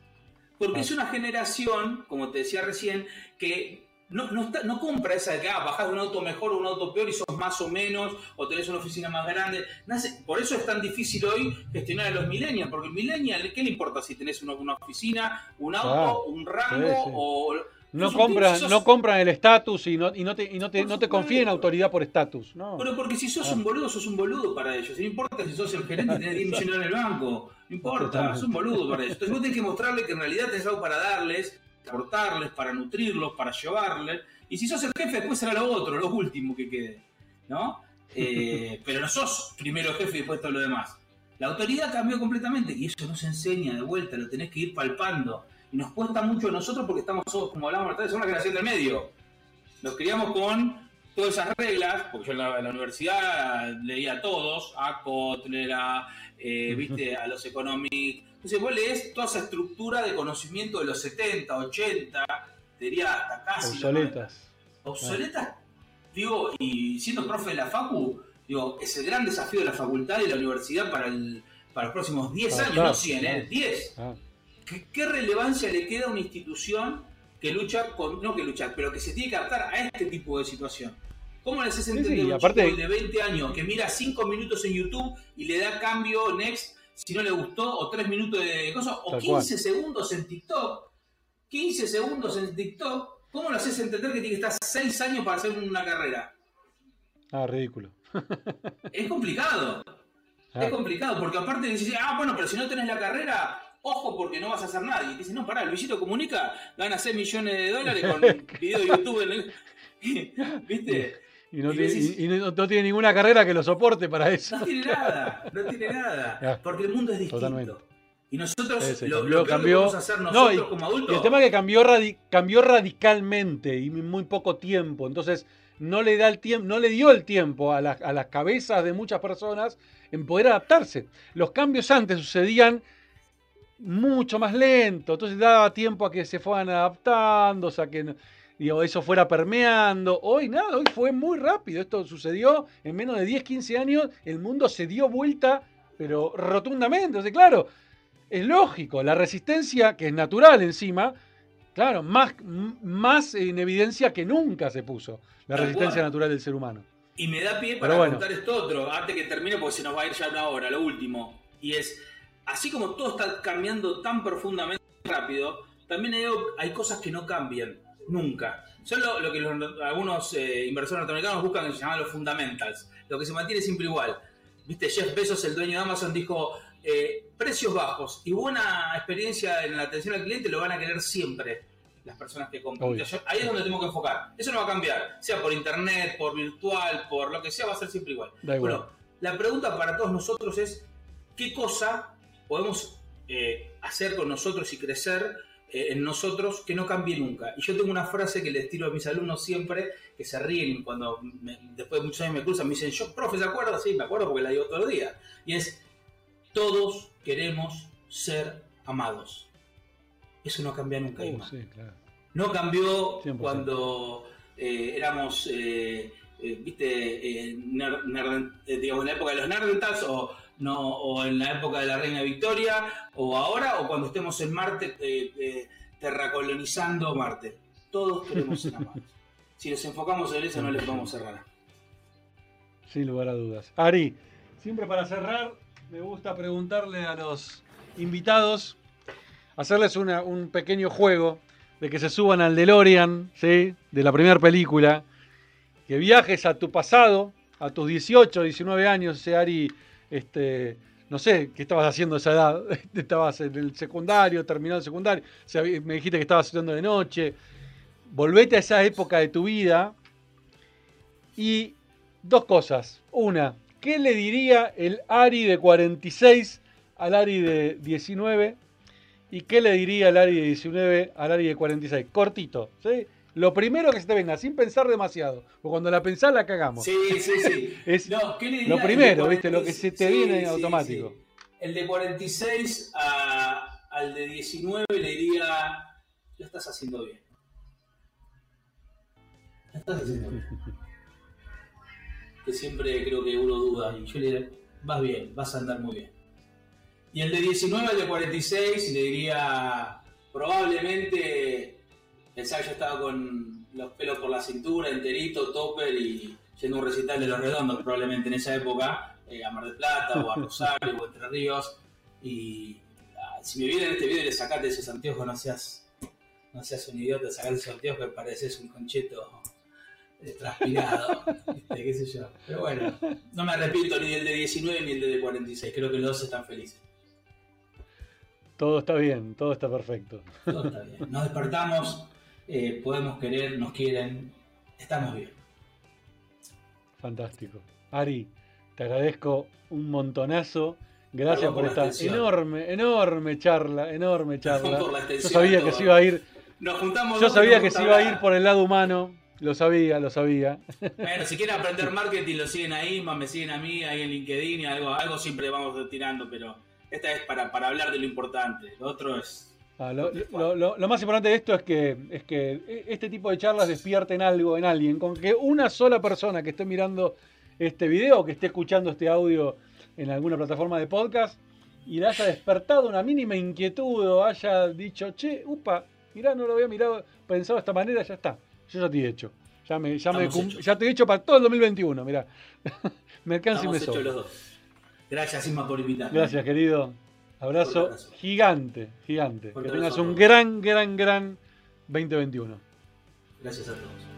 S2: Porque
S1: Ah.
S2: es una generación, como te decía recién, que no, no, está- no compra esa de que ah, bajás de un auto mejor o un auto peor y sos más o menos, o tenés una oficina más grande. Nace- por eso es tan difícil hoy gestionar a los millennials, porque el millennial, ¿qué le importa si tenés una, una oficina, un auto, un rango
S1: Sí, sí.
S2: o...
S1: No compran,
S2: sos-
S1: no compran el estatus y no, y no te, y no te, no te confían autoridad por estatus. No.
S2: Pero porque si sos
S1: Ah.
S2: un boludo, sos un boludo para ellos. No importa si sos el gerente y tenés 10 millones en el banco. No importa, sos un boludo para ellos. Entonces vos tenés que mostrarle que en realidad tenés algo para darles, para aportarles, para nutrirlos, para llevarles. Y si sos el jefe, después será lo otro, lo último que quede. ¿No? Eh, pero no sos primero jefe y después todo lo demás. La autoridad cambió completamente y eso no se enseña de vuelta, lo tenés que ir palpando. Y nos cuesta mucho a nosotros porque estamos todos, como hablamos antes, somos una generación del medio. Nos criamos con todas esas reglas, porque yo en la, en la universidad leía a todos, a Kotler, a, eh, ¿viste? a los economics. Entonces vos lees toda esa estructura de conocimiento de los 70, 80, te diría hasta casi. los 90
S1: Obsoletas.
S2: obsoletas, digo, y siendo profe de la Facu, digo, es el gran desafío de la facultad y la universidad para, el, para los próximos 10 años, no 100, ¿eh?
S1: claro.
S2: 10.
S1: Ah,
S2: ¿Qué, qué relevancia le queda a una institución que lucha con, no que lucha, pero que se tiene que adaptar a este tipo de situación? ¿Cómo le haces
S1: sí,
S2: entender a un
S1: aparte-
S2: chico de 20 años que mira 5 minutos en YouTube y le da cambio next si no le gustó, o 3 minutos de cosas, o
S1: Tal
S2: 15 segundos en TikTok? 15 segundos en TikTok, ¿cómo lo haces entender que tiene que estar 6 años para hacer una carrera?
S1: ah, ridículo.
S2: Es complicado.
S1: Ah,
S2: Es complicado, porque aparte dices, ah, bueno, pero si no tenés la carrera, ojo porque no vas a hacer nada. Y te dicen, no, pará, Luisito Comunica gana 6 millones de dólares con video de YouTube. En el... ¿Viste?
S1: y no,
S2: y
S1: tiene,
S2: decís-
S1: y- y no- no tiene ninguna carrera que lo soporte para eso.
S2: No tiene nada, no tiene nada. Porque el mundo es distinto.
S1: totalmente.
S2: Y nosotros, lo,
S1: cambió-
S2: lo que
S1: cambió.
S2: hacer
S1: No,
S2: nosotros
S1: y-
S2: como
S1: Y
S2: adultos.
S1: el tema es que cambió, radi- cambió radicalmente y muy poco tiempo. Entonces, no le da el tiempo, no le dio el tiempo a, las- a las cabezas de muchas personas en poder adaptarse. Los cambios antes sucedían mucho más lento, entonces daba tiempo a que se fueran adaptando, o sea que digo, eso fuera permeando. Hoy nada, hoy fue muy rápido. Esto sucedió en menos de 10, 15 años, el mundo se dio vuelta, pero rotundamente. Entonces, claro, es lógico, la resistencia, que es natural encima, claro, más, más en evidencia que nunca se puso la resistencia natural del ser humano.
S2: Y me da pie para
S1: bueno.
S2: contar esto otro, antes que termine, porque se nos va a ir ya una hora, lo último. Y es, así como todo está cambiando tan profundamente rápido, también hay, hay cosas que no cambian, nunca. Son lo, lo que los- algunos eh, inversores norteamericanos buscan que se llaman los fundamentals, lo que se mantiene siempre igual. Viste, Jeff Bezos, el dueño de Amazon, dijo, eh, precios bajos y buena experiencia en la atención al cliente lo van a querer siempre las personas que compran. Ahí es donde tengo que enfocar. Eso no va a cambiar, sea por internet, por virtual, por lo que sea, va a ser siempre igual. Bueno, la pregunta para todos nosotros es, ¿qué cosa podemos eh, hacer con nosotros y crecer eh, en nosotros que no cambie nunca? Y yo tengo una frase que les tiro a mis alumnos siempre, que se ríen cuando me- después de muchos años me cruzan, me dicen, yo, profe, ¿se acuerda? Sí, me acuerdo porque la digo todos los días. Y es, todos queremos ser amados. Eso no cambia nunca.
S1: Uh, sí, claro.
S2: No cambió
S1: 100%.
S2: cuando eh, éramos, viste, nerd- digamos, en la época de los Nerdentals o, no, o en la época de la Reina Victoria o ahora o cuando estemos en Marte eh, eh, terracolonizando Marte. Todos queremos amados. Si nos enfocamos en eso no les vamos a cerrar.
S1: Sin lugar a dudas. Ari, siempre para cerrar, me gusta preguntarle a los invitados, hacerles una- un pequeño juego de que se suban al DeLorean, ¿sí? De la primera película, que viajes a tu pasado, a tus 18, 19 años, ese Ari, este, no sé, ¿qué estabas haciendo esa edad? Estabas en el secundario, terminando el secundario, me dijiste que estabas estudiando de noche. Volvete a esa época de tu vida y dos cosas. Una, ¿qué le diría el Ari de 46 al Ari de 19? ¿Y qué le diría el Ari de 19 al Ari de 46? Cortito, ¿sí? Lo primero que se te venga, sin pensar demasiado. Porque cuando la pensás la cagamos.
S2: Sí, sí, sí.
S1: Es
S2: No, ¿qué le diría?
S1: lo primero, ¿viste?
S2: 46,
S1: Lo que se te
S2: sí,
S1: viene
S2: sí,
S1: automático.
S2: sí. El de 46 a- al de 19 le diría, lo estás haciendo bien. Lo estás haciendo bien. que siempre creo que uno duda y yo le diría, vas bien, vas a andar muy bien. Y el de 19 al de 46 le diría, probablemente pensaba que yo estaba con los pelos por la cintura, enterito, topper y yendo a un recital de Los Redondos, probablemente en esa época, eh, a Mar del Plata o a Rosario o Entre Ríos. Y ah, si me vieran este video y le sacaste esos anteojos, no seas, no seas un idiota, sacar esos anteojos que pareces un concheto eh, transpirado, ¿viste? qué sé yo. Pero bueno, no me arrepiento ni del de 19 ni del de 46, creo que los dos están felices.
S1: Todo está bien, todo está perfecto.
S2: Todo está bien. Nos despertamos, eh, podemos querer, nos quieren, estamos bien.
S1: Fantástico. Ari, te agradezco un montonazo. Gracias por
S2: por
S1: esta enorme, enorme charla, enorme charla. Yo sabía que se iba a ir,
S2: Nos juntamos.
S1: yo sabía que se iba a ir por el lado humano. Lo sabía, lo sabía.
S2: Bueno, si quieren aprender marketing, lo siguen ahí, más me siguen a mí, ahí en LinkedIn y algo, algo siempre vamos tirando, pero esta es para, para hablar de lo importante. Lo otro es.
S1: Ah, lo, lo- lo- lo más importante de esto es que, es que este tipo de charlas despierten algo en alguien. Con que una sola persona que esté mirando este video o que esté escuchando este audio en alguna plataforma de podcast y le haya despertado una mínima inquietud o haya dicho, che, upa, mirá, no lo había mirado, pensado de esta manera, ya está. Yo ya te he hecho. Ya, me, ya, me ya te he hecho para todo el 2021, mirá. me alcanza y me sobra.
S2: Gracias, Isma, por invitarme.
S1: Gracias, querido. Abrazo gigante, gigante.
S2: Fuerte
S1: que tengas un gran, gran, gran 2021.
S2: Gracias a todos.